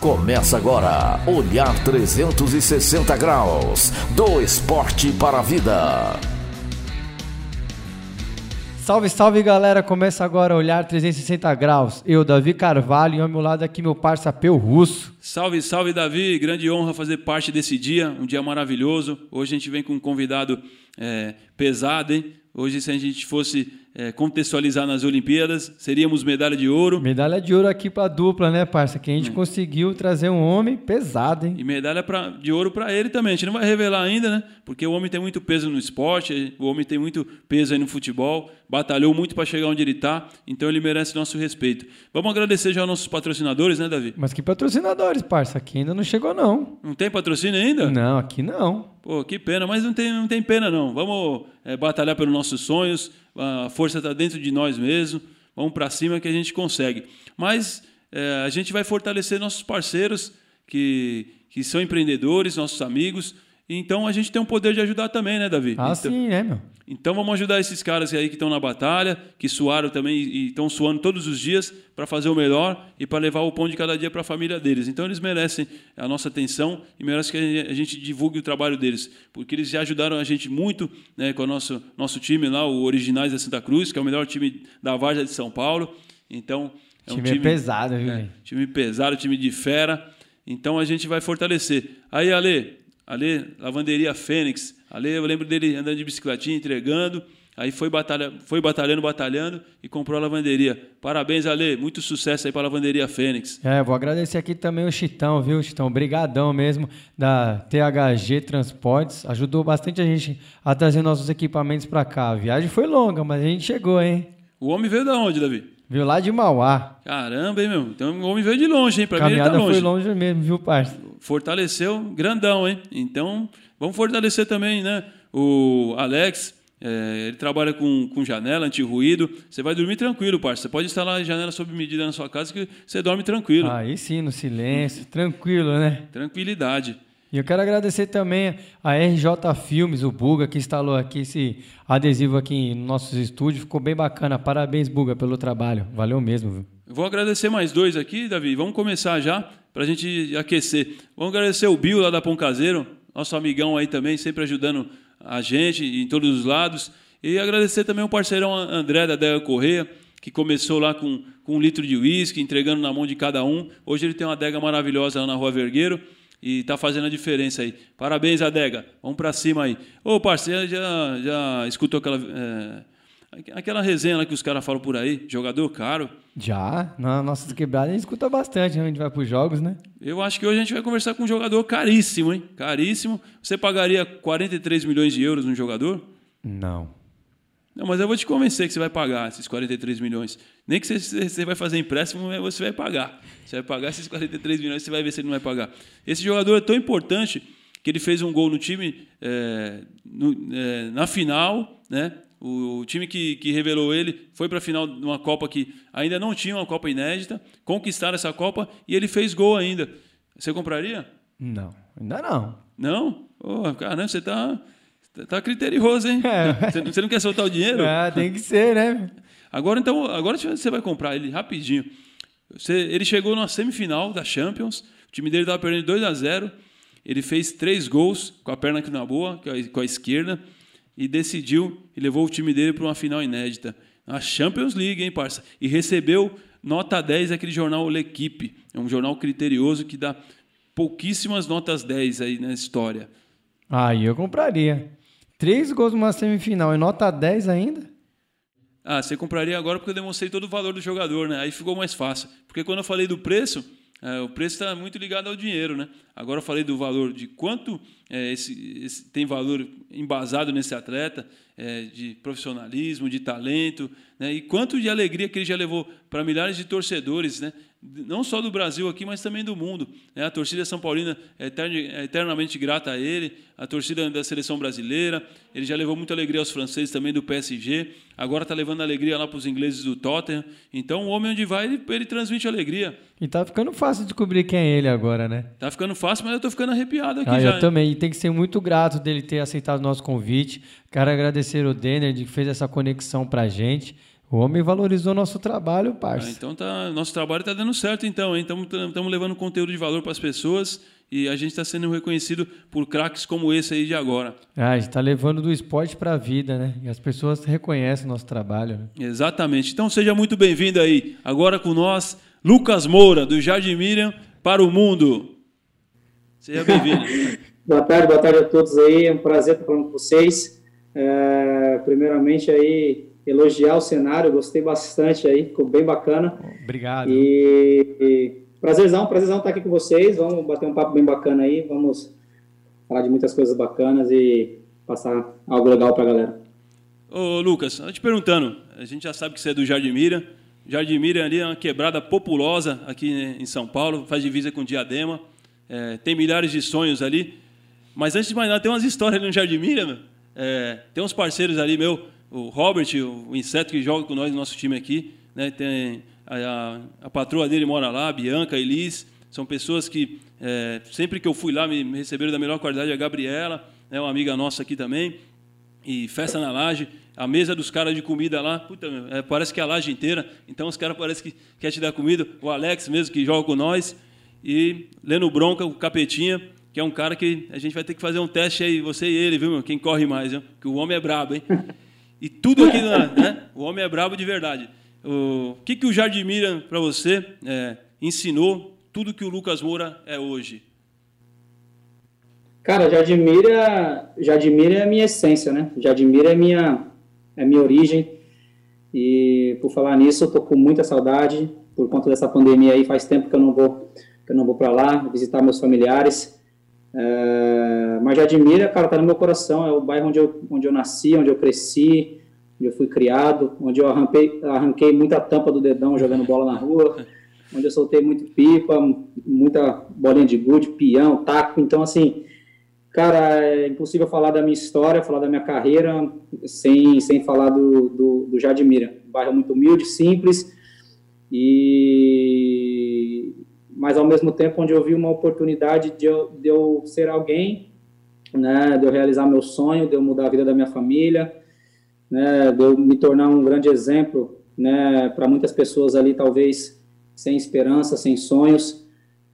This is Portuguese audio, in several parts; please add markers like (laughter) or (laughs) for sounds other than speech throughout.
Começa agora, Olhar 360 Graus, do esporte para a vida. Salve, salve galera! Começa agora Olhar 360 Graus. Eu, Davi Carvalho, e ao meu lado aqui meu parça Peu Russo. Salve, salve Davi! Grande honra fazer parte desse dia, um dia maravilhoso. Hoje a gente vem com um convidado é, pesado, hein? Hoje, se a gente fosse é, contextualizar nas Olimpíadas, seríamos medalha de ouro. Medalha de ouro aqui para dupla, né, parça? Que a gente é. conseguiu trazer um homem pesado, hein? E medalha pra, de ouro para ele também. A gente não vai revelar ainda, né? Porque o homem tem muito peso no esporte, o homem tem muito peso aí no futebol, batalhou muito para chegar onde ele está, então ele merece nosso respeito. Vamos agradecer já aos nossos patrocinadores, né, Davi? Mas que patrocinadores, parça? Aqui ainda não chegou, não. Não tem patrocínio ainda? Não, aqui não. Pô, que pena, mas não tem, não tem pena não. Vamos é, batalhar pelos nossos sonhos, a força está dentro de nós mesmos, vamos para cima que a gente consegue. Mas é, a gente vai fortalecer nossos parceiros que, que são empreendedores, nossos amigos, então a gente tem um poder de ajudar também, né, Davi? Ah, então, sim, é, meu. Então vamos ajudar esses caras aí que estão na batalha, que suaram também e estão suando todos os dias para fazer o melhor e para levar o pão de cada dia para a família deles. Então eles merecem a nossa atenção e merecem que a gente divulgue o trabalho deles, porque eles já ajudaram a gente muito né, com o nosso, nosso time lá, o Originais da Santa Cruz, que é o melhor time da Varja de São Paulo. Então é um time, time pesado, viu? É, time pesado, time de fera. Então a gente vai fortalecer. Aí, Ale, Ale, Lavanderia Fênix. Ale, eu lembro dele andando de bicicletinha, entregando. Aí foi, batalha, foi batalhando, batalhando e comprou a lavanderia. Parabéns, Ale. Muito sucesso aí para a Lavanderia Fênix. É, vou agradecer aqui também o Chitão, viu, Chitão? Obrigadão mesmo da THG Transportes. Ajudou bastante a gente a trazer nossos equipamentos para cá. A viagem foi longa, mas a gente chegou, hein? O homem veio da onde, Davi? Veio lá de Mauá. Caramba, hein, meu? Então o homem veio de longe, hein? Pra Caminhada mim ele tá longe. foi longe mesmo, viu, parça? Fortaleceu grandão, hein? Então, vamos fortalecer também, né? O Alex, é, ele trabalha com, com janela, anti-ruído. Você vai dormir tranquilo, parça. Você pode instalar a janela sob medida na sua casa que você dorme tranquilo. Aí sim, no silêncio, tranquilo, né? Tranquilidade. E eu quero agradecer também a RJ Filmes, o Buga, que instalou aqui esse adesivo aqui nos nossos estúdios. Ficou bem bacana. Parabéns, Buga, pelo trabalho. Valeu mesmo. Viu? Vou agradecer mais dois aqui, Davi. Vamos começar já para a gente aquecer. Vamos agradecer o Bill lá da Pão Caseiro, nosso amigão aí também, sempre ajudando a gente em todos os lados. E agradecer também o parceirão André da Dega Correia, que começou lá com, com um litro de uísque, entregando na mão de cada um. Hoje ele tem uma adega maravilhosa lá na Rua Vergueiro e está fazendo a diferença aí. Parabéns, Adega. Vamos para cima aí. Ô, parceiro, já, já escutou aquela, é, aquela resenha que os caras falam por aí? Jogador caro? Já. Na nossa quebrada a gente escuta bastante, né? a gente vai para os jogos, né? Eu acho que hoje a gente vai conversar com um jogador caríssimo, hein? Caríssimo. Você pagaria 43 milhões de euros num jogador? Não. Não, mas eu vou te convencer que você vai pagar esses 43 milhões. Nem que você, você vai fazer empréstimo, você vai pagar. Você vai pagar esses 43 milhões, você vai ver se ele não vai pagar. Esse jogador é tão importante que ele fez um gol no time é, no, é, na final, né? O, o, time que, que revelou ele foi para a final de uma Copa que ainda não tinha uma Copa inédita, conquistaram essa Copa e ele fez gol ainda. Você compraria? Não, ainda não. Não? Oh, caramba, você está Tá criterioso, hein? É. (laughs) Você não quer soltar o dinheiro? Ah, tem que ser, né? Agora, então, agora você vai comprar ele rapidinho. Você, ele chegou na semifinal da Champions, o time dele estava perdendo 2 a 0 ele fez três gols com a perna aqui na boa, com a esquerda, e decidiu e levou o time dele para uma final inédita. Na Champions League, hein, parça? E recebeu nota 10 aquele jornal L'Equipe. É um jornal criterioso que dá pouquíssimas notas 10 aí na história. Aí eu compraria. Três gols numa semifinal e nota 10 ainda? Ah, você compraria agora porque eu demonstrei todo o valor do jogador, né? Aí ficou mais fácil. Porque quando eu falei do preço, é, o preço está muito ligado ao dinheiro, né? Agora eu falei do valor de quanto é, esse, esse, tem valor embasado nesse atleta, é, de profissionalismo, de talento, né? e quanto de alegria que ele já levou para milhares de torcedores, né? Não só do Brasil aqui, mas também do mundo. Né? A torcida São Paulina é, é eternamente grata a ele, a torcida da seleção brasileira. Ele já levou muita alegria aos franceses também do PSG, agora está levando alegria lá para os ingleses do Tottenham. Então, o homem onde vai, ele, ele transmite alegria. E tá ficando fácil descobrir quem é ele agora, né? Tá ficando fácil, mas eu tô ficando arrepiado aqui ah, já. Eu hein? também. E tem que ser muito grato dele ter aceitado o nosso convite. Quero agradecer o Denner de que fez essa conexão pra gente. O homem valorizou nosso trabalho, parça. Ah, então tá, nosso trabalho está dando certo, então, Estamos levando conteúdo de valor para as pessoas e a gente está sendo reconhecido por craques como esse aí de agora. Ah, a gente está levando do esporte para a vida, né? E as pessoas reconhecem o nosso trabalho. Né? Exatamente. Então seja muito bem-vindo aí. Agora com nós, Lucas Moura, do Jardim Miriam para o mundo. Seja bem-vindo. (laughs) boa tarde, boa tarde a todos aí. É um prazer estar falando com vocês. É, primeiramente aí elogiar o cenário, gostei bastante aí, ficou bem bacana. Obrigado. E, e prazerzão, prazerzão estar aqui com vocês, vamos bater um papo bem bacana aí, vamos falar de muitas coisas bacanas e passar algo legal para a galera. Ô Lucas, te perguntando, a gente já sabe que você é do Jardim Mira, Jardim Mira ali é uma quebrada populosa aqui em São Paulo, faz divisa com Diadema, é, tem milhares de sonhos ali, mas antes de mais nada, tem umas histórias ali no Jardim Mira, é, tem uns parceiros ali, meu, o Robert, o inseto que joga com nós no nosso time aqui, né? Tem a, a, a patroa dele mora lá, Bianca, Elis, são pessoas que é, sempre que eu fui lá me, me, receberam da melhor qualidade. A Gabriela, né, uma amiga nossa aqui também, e festa na laje, a mesa dos caras de comida lá, puta, é, parece que é a laje inteira. Então os caras parecem que quer te dar comida. O Alex mesmo que joga com nós e Leno Bronca, o Capetinha que é um cara que a gente vai ter que fazer um teste aí, você e ele, viu, meu? Quem corre mais, viu? Que o homem é brabo, hein? E tudo aqui, (laughs) né? O homem é brabo de verdade. O que, que o Jardim Miriam, para você, é, ensinou tudo que o Lucas Moura é hoje? Cara, Jardim Miriam, Jardim Miriam é a minha essência, né? Jardim Miriam é minha, é minha origem. E por falar nisso, eu tô com muita saudade por conta dessa pandemia aí. Faz tempo que eu não vou, que eu não vou para lá visitar meus familiares. É, mas Jadimira, cara, tá no meu coração. É o bairro onde eu, onde eu nasci, onde eu cresci, onde eu fui criado, onde eu arranquei, arranquei muita tampa do dedão jogando bola na rua, (laughs) onde eu soltei muito pipa, muita bolinha de gude, peão, taco. Então, assim, cara, é impossível falar da minha história, falar da minha carreira sem, sem falar do, do, do Jadimira. Um bairro muito humilde, simples e mas ao mesmo tempo onde eu vi uma oportunidade de eu, de eu ser alguém, né, de eu realizar meu sonho, de eu mudar a vida da minha família, né, de eu me tornar um grande exemplo, né, para muitas pessoas ali talvez sem esperança, sem sonhos,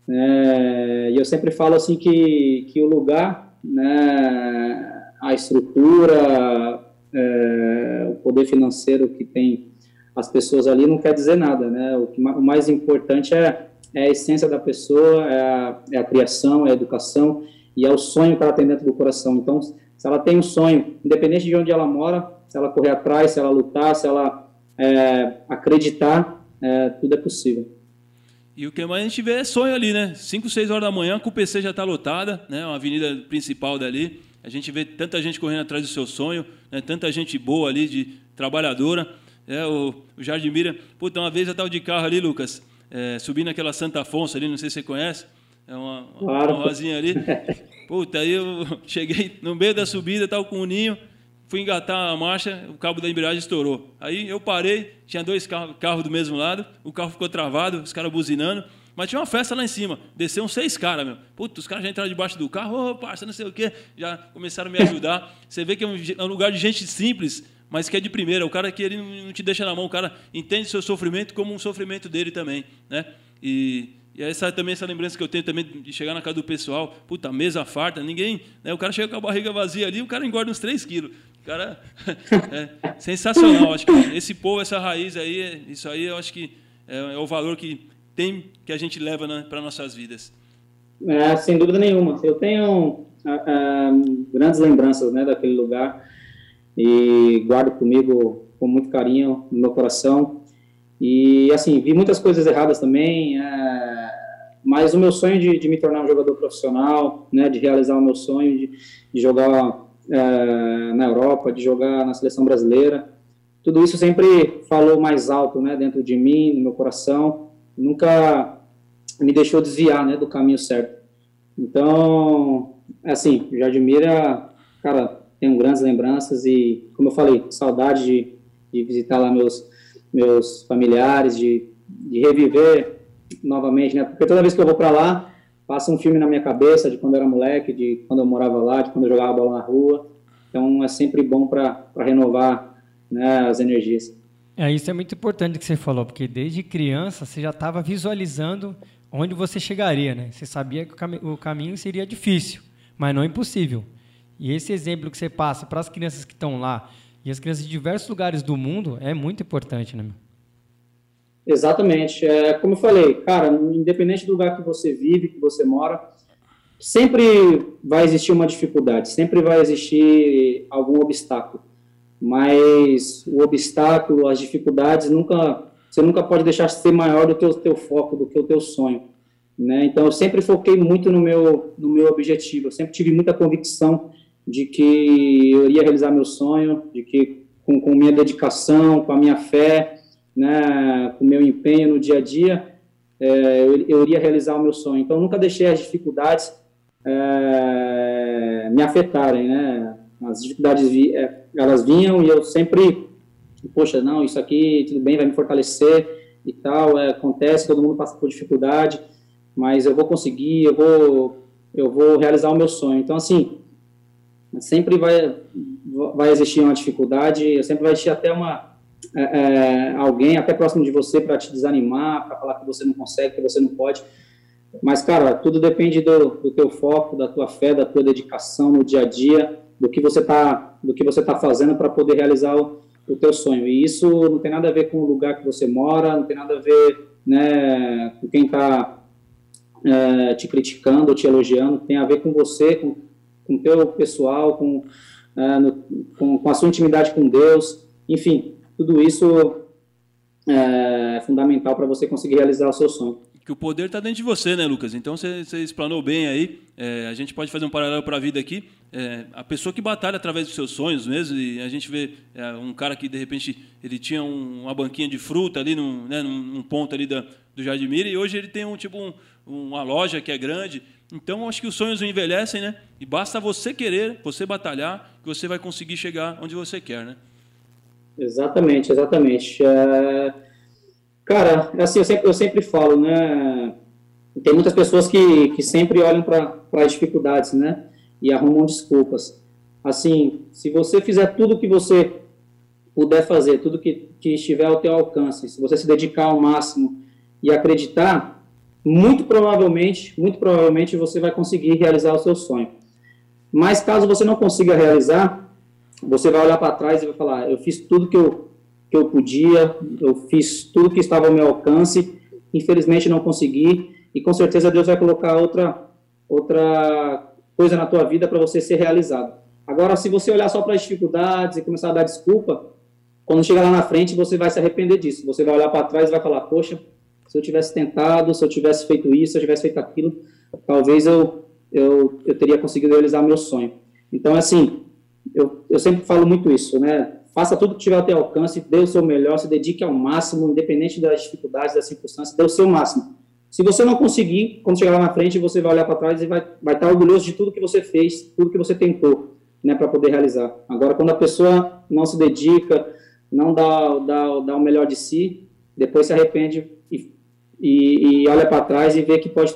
né, e eu sempre falo assim que que o lugar, né, a estrutura, é, o poder financeiro que tem as pessoas ali não quer dizer nada, né? O, que, o mais importante é é a essência da pessoa, é a, é a criação, é a educação e é o sonho que ela tem dentro do coração. Então, se ela tem um sonho, independente de onde ela mora, se ela correr atrás, se ela lutar, se ela é, acreditar, é, tudo é possível. E o que mais a gente vê é sonho ali, né? 5, 6 horas da manhã, com o PC já está lotada, né? Uma avenida principal dali. A gente vê tanta gente correndo atrás do seu sonho, né? tanta gente boa ali, de trabalhadora. É, o, o Jardim Mira, puta, uma vez eu estava de carro ali, Lucas, é, subindo aquela Santa Afonso ali, não sei se você conhece, é uma, claro. uma rosinha ali. (laughs) Puta, aí eu (laughs) cheguei no meio da subida, estava com o ninho, fui engatar a marcha, o cabo da embreagem estourou. Aí eu parei, tinha dois carros carro do mesmo lado, o carro ficou travado, os caras buzinando, mas tinha uma festa lá em cima. Desceu uns seis caras, meu. Puta, os caras já entraram debaixo do carro, ô, oh, parça, não sei o quê. Já começaram a me ajudar. Você vê que é um, é um lugar de gente simples, mas que é de primeira. O cara que ele não te deixa na mão, o cara entende seu sofrimento como um sofrimento dele também, né? E, e essa também essa lembrança que eu tenho também de chegar na casa do pessoal, puta, mesa farta, ninguém, né? O cara chega com a barriga vazia ali, o cara engorda uns 3 quilos. O cara (laughs) é sensacional. Acho que esse povo, essa raiz aí, isso aí, eu acho que é, é o valor que tem que a gente leva né, para nossas vidas. É, sem dúvida nenhuma. Eu tenho uh, uh, grandes lembranças né, daquele lugar e guardo comigo com muito carinho no meu coração. E, assim, vi muitas coisas erradas também, é, mas o meu sonho de, de, me tornar um jogador profissional, né, de realizar o meu sonho de, de jogar é, na Europa, de jogar na seleção brasileira, tudo isso sempre falou mais alto, né, dentro de mim, no meu coração, nunca me deixou desviar, né, do caminho certo. Então, assim, já admira, cara, tenho grandes lembranças e, como eu falei, saudade de, de visitar lá meus, meus familiares, de, de reviver novamente, né? Porque toda vez que eu vou para lá, passa um filme na minha cabeça de quando eu era moleque, de quando eu morava lá, de quando eu jogava bola na rua. Então é sempre bom para renovar né, as energias. É, isso é muito importante que você falou, porque desde criança você já estava visualizando onde você chegaria, né? Você sabia que o, cam o caminho seria difícil, mas não impossível. E esse exemplo que você passa para as crianças que estão lá e as crianças de diversos lugares do mundo é muito importante, né? Exatamente. É, como eu falei, cara, independente do lugar que você vive, que você mora, sempre vai existir uma dificuldade, sempre vai existir algum obstáculo. Mas o obstáculo, as dificuldades, nunca você nunca pode deixar ser maior do que o teu foco, do que o teu sonho. Né? Então, eu sempre foquei muito no meu, no meu objetivo, eu sempre tive muita convicção de que eu iria realizar meu sonho, de que com, com minha dedicação, com a minha fé, né, com meu empenho no dia a dia, é, eu, eu iria realizar o meu sonho. Então, nunca deixei as dificuldades é, me afetarem, né? As dificuldades vi, é, elas vinham e eu sempre, poxa, não, isso aqui tudo bem, vai me fortalecer e tal. É, acontece, todo mundo passa por dificuldade, mas eu vou conseguir, eu vou, eu vou realizar o meu sonho. Então, assim, sempre vai, vai existir uma dificuldade, sempre vai existir até uma é, é alguém até próximo de você para te desanimar, para falar que você não consegue, que você não pode. Mas, cara, tudo depende do, do teu foco, da tua fé, da tua dedicação no dia a dia, do que você está do que você tá fazendo para poder realizar o, o teu sonho. E isso não tem nada a ver com o lugar que você mora, não tem nada a ver né, com quem está é, te criticando, te elogiando, tem a ver com você, com o teu pessoal, com, é, no, com, com, a sua intimidade com Deus, enfim, tudo isso é fundamental para você conseguir realizar o seu sonho que o poder está dentro de você, né, Lucas? Então você, você explanou bem aí. É, a gente pode fazer um paralelo para a vida aqui. É, a pessoa que batalha através dos seus sonhos mesmo, e a gente vê é, um cara que de repente ele tinha um, uma banquinha de fruta ali num, né, num ponto ali da, do Jardim Mira, e hoje ele tem um tipo um, uma loja que é grande. Então acho que os sonhos envelhecem, né? E basta você querer, você batalhar, que você vai conseguir chegar onde você quer, né? Exatamente, exatamente. É Cara, é assim, eu sempre, eu sempre falo, né? Tem muitas pessoas que, que sempre olham para as dificuldades, né? E arrumam desculpas. Assim, se você fizer tudo que você puder fazer, tudo que, que estiver ao teu alcance, se você se dedicar ao máximo e acreditar, muito provavelmente, muito provavelmente você vai conseguir realizar o seu sonho. Mas caso você não consiga realizar, você vai olhar para trás e vai falar: eu fiz tudo que eu que eu podia, eu fiz tudo que estava ao meu alcance, infelizmente não consegui, e com certeza Deus vai colocar outra, outra coisa na tua vida para você ser realizado. Agora, se você olhar só para as dificuldades e começar a dar desculpa, quando chegar lá na frente, você vai se arrepender disso. Você vai olhar para trás e vai falar: Poxa, se eu tivesse tentado, se eu tivesse feito isso, se eu tivesse feito aquilo, talvez eu, eu, eu teria conseguido realizar meu sonho. Então, assim, eu, eu sempre falo muito isso, né? faça tudo que tiver ao teu alcance, dê o seu melhor, se dedique ao máximo, independente das dificuldades, das circunstâncias, dê o seu máximo. Se você não conseguir, quando chegar lá na frente, você vai olhar para trás e vai, vai estar orgulhoso de tudo que você fez, tudo que você tentou, né, para poder realizar. Agora, quando a pessoa não se dedica, não dá, dá, dá o melhor de si, depois se arrepende e, e, e olha para trás e vê que pode,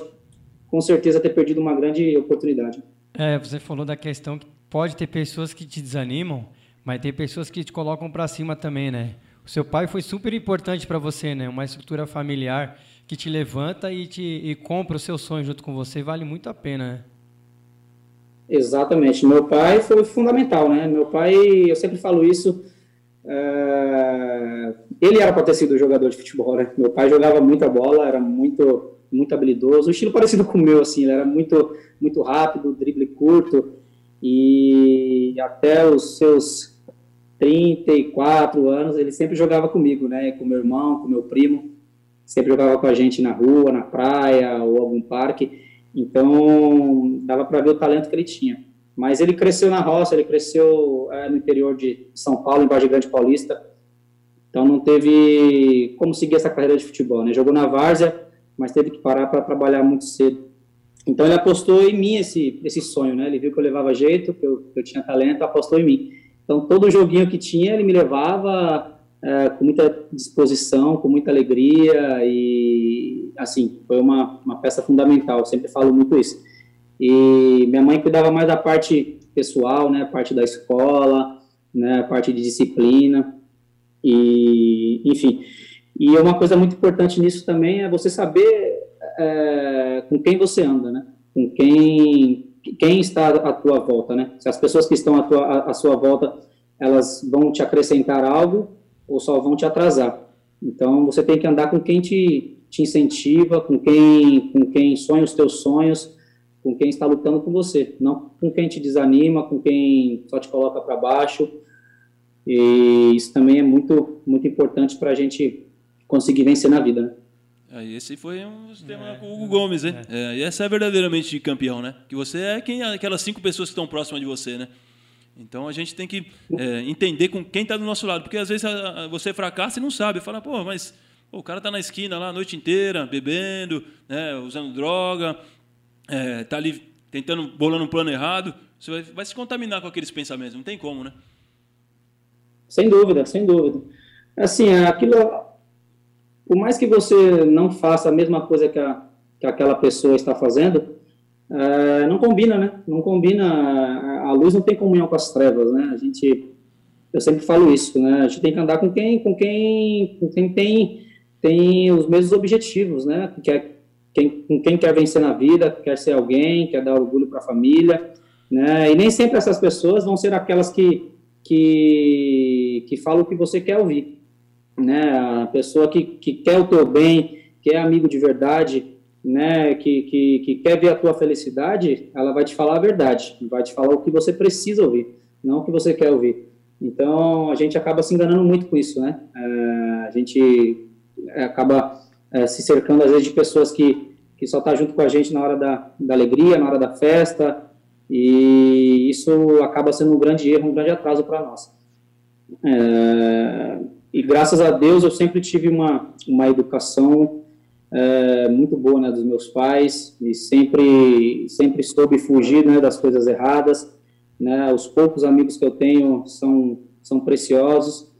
com certeza, ter perdido uma grande oportunidade. É, você falou da questão que pode ter pessoas que te desanimam, mas tem pessoas que te colocam para cima também, né? O seu pai foi super importante para você, né? Uma estrutura familiar que te levanta e te e compra o seu sonho junto com você, vale muito a pena, né? Exatamente. Meu pai foi fundamental, né? Meu pai, eu sempre falo isso, é... ele era para ter sido jogador de futebol, né? Meu pai jogava muita bola, era muito muito habilidoso, um estilo parecido com o meu, assim, ele era muito muito rápido, drible curto e até os seus 34 anos, ele sempre jogava comigo, né? Com meu irmão, com meu primo. Sempre jogava com a gente na rua, na praia ou algum parque. Então, dava para ver o talento que ele tinha. Mas ele cresceu na roça, ele cresceu é, no interior de São Paulo, em Vargem Grande Paulista. Então, não teve como seguir essa carreira de futebol, né? Jogou na várzea, mas teve que parar para trabalhar muito cedo. Então, ele apostou em mim esse, esse sonho, né? Ele viu que eu levava jeito, que eu, que eu tinha talento, apostou em mim. Então, todo joguinho que tinha, ele me levava é, com muita disposição, com muita alegria e, assim, foi uma, uma peça fundamental, eu sempre falo muito isso. E minha mãe cuidava mais da parte pessoal, né, parte da escola, né, parte de disciplina. E, enfim, e uma coisa muito importante nisso também é você saber é, com quem você anda, né? Com quem, quem está à tua volta, né? Se as pessoas que estão à, tua, à sua volta, elas vão te acrescentar algo ou só vão te atrasar. Então, você tem que andar com quem te, te incentiva, com quem, com quem sonha os teus sonhos, com quem está lutando com você, não com quem te desanima, com quem só te coloca para baixo. E isso também é muito, muito importante para a gente conseguir vencer na vida. Né? É, esse foi um tema é, com o Hugo Gomes, hein? É. É, e essa é verdadeiramente campeão, né? Que você é quem aquelas cinco pessoas que estão próximas de você, né? Então a gente tem que é, entender com quem está do nosso lado, porque às vezes a, a, você fracassa e não sabe, fala, pô, mas pô, o cara está na esquina lá a noite inteira, bebendo, né, usando droga, é, ali tentando bolando um plano errado, você vai, vai se contaminar com aqueles pensamentos, não tem como, né? Sem dúvida, sem dúvida. Assim, aquilo por mais que você não faça a mesma coisa que, a, que aquela pessoa está fazendo, é, não combina, né? Não combina. A luz não tem comunhão com as trevas, né? A gente, eu sempre falo isso, né? A gente tem que andar com quem, com quem, com quem tem, tem os mesmos objetivos, né? Quer, quem, com quem quer vencer na vida, quer ser alguém, quer dar orgulho para a família, né? E nem sempre essas pessoas vão ser aquelas que que, que falam o que você quer ouvir né, a pessoa que, que quer o teu bem, que é amigo de verdade, né, que, que, que quer ver a tua felicidade, ela vai te falar a verdade, vai te falar o que você precisa ouvir, não o que você quer ouvir. Então, a gente acaba se enganando muito com isso, né? É, a gente acaba é, se cercando, às vezes, de pessoas que, que só tá junto com a gente na hora da, da alegria, na hora da festa, e isso acaba sendo um grande erro, um grande atraso para nós. É, e graças a Deus eu sempre tive uma, uma educação é, muito boa né, dos meus pais. E sempre sempre soube fugir né, das coisas erradas né. Os poucos amigos que eu tenho são são preciosos.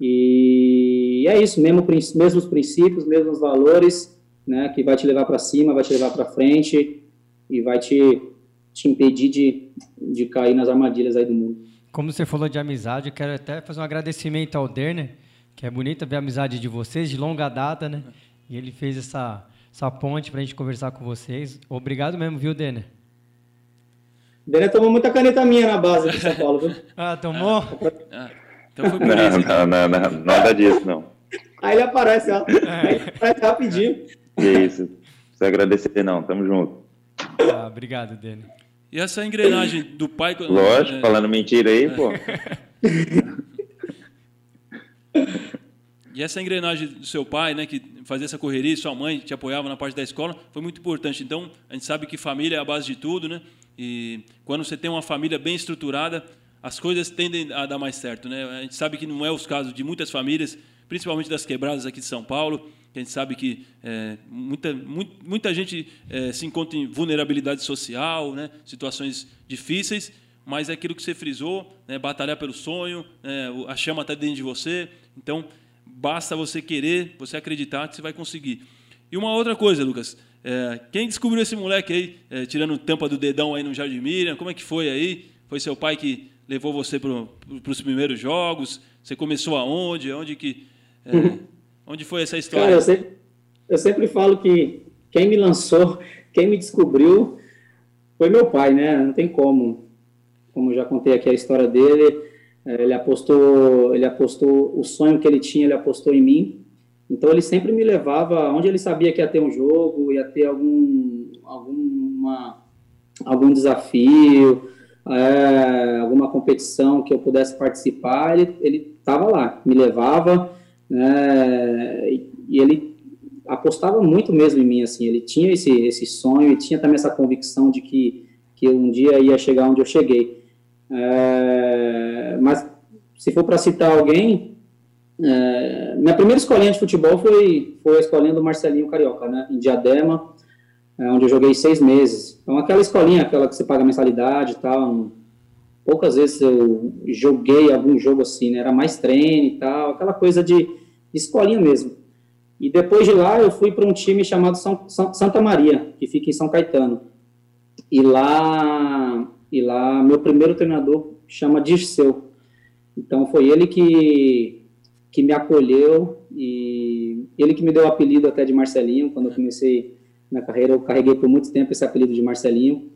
E é isso mesmo mesmos princípios mesmos valores né que vai te levar para cima vai te levar para frente e vai te te impedir de, de cair nas armadilhas aí do mundo como você falou de amizade eu quero até fazer um agradecimento ao Derner que é bonita ver a amizade de vocês, de longa data, né? E ele fez essa, essa ponte para a gente conversar com vocês. Obrigado mesmo, viu, Denner? Denner tomou muita caneta minha na base de São Paulo, viu? (laughs) ah, tomou? Ah, então foi por não, isso. Não, não, não, nada disso, não. Aí ele aparece, ó. Aí ele aparece rapidinho. Que isso. Não precisa agradecer, não. Tamo junto. Ah, obrigado, Denner. E essa engrenagem do pai... Lógico, é... falando mentira aí, pô. (laughs) E essa engrenagem do seu pai, né, que fazia essa correria, sua mãe te apoiava na parte da escola, foi muito importante. Então, a gente sabe que família é a base de tudo, né? E quando você tem uma família bem estruturada, as coisas tendem a dar mais certo, né? A gente sabe que não é os casos de muitas famílias, principalmente das quebradas aqui de São Paulo, que a gente sabe que é, muita, muita, muita gente é, se encontra em vulnerabilidade social, né? situações difíceis, mas é aquilo que você frisou, né? batalhar pelo sonho, né? a chama está dentro de você, então, basta você querer, você acreditar que você vai conseguir. E uma outra coisa, Lucas, é, quem descobriu esse moleque aí, é, tirando tampa do dedão aí no Jardim Miriam, como é que foi aí? Foi seu pai que levou você para os primeiros jogos? Você começou aonde? Onde que... É, (laughs) onde foi essa história? Cara, eu sempre, eu sempre falo que quem me lançou, quem me descobriu foi meu pai, né? Não tem como. Como eu já contei aqui a história dele, é, ele apostou, ele apostou o sonho que ele tinha, ele apostou em mim. Então ele sempre me levava onde ele sabia que ia ter um jogo, ia ter algum alguma algum desafio, é, alguma competição que eu pudesse participar, ele ele estava lá, me levava, né, e, ele apostava muito mesmo em mim assim. Ele tinha esse esse sonho e tinha também essa convicção de que que um dia ia chegar onde eu cheguei. É, mas se for para citar alguém, é, minha primeira escolinha de futebol foi, foi a escolinha do Marcelinho Carioca, né, em Diadema, é, onde eu joguei seis meses. Então, aquela escolinha, aquela que você paga mensalidade e tal, poucas vezes eu joguei algum jogo assim, né, era mais treino e tal, aquela coisa de escolinha mesmo. E depois de lá, eu fui para um time chamado São, São, Santa Maria, que fica em São Caetano. E lá e lá, meu primeiro treinador chama Dirceu. Então, foi ele que, que me acolheu e ele que me deu o apelido até de Marcelinho, quando eu comecei na carreira, eu carreguei por muito tempo esse apelido de Marcelinho.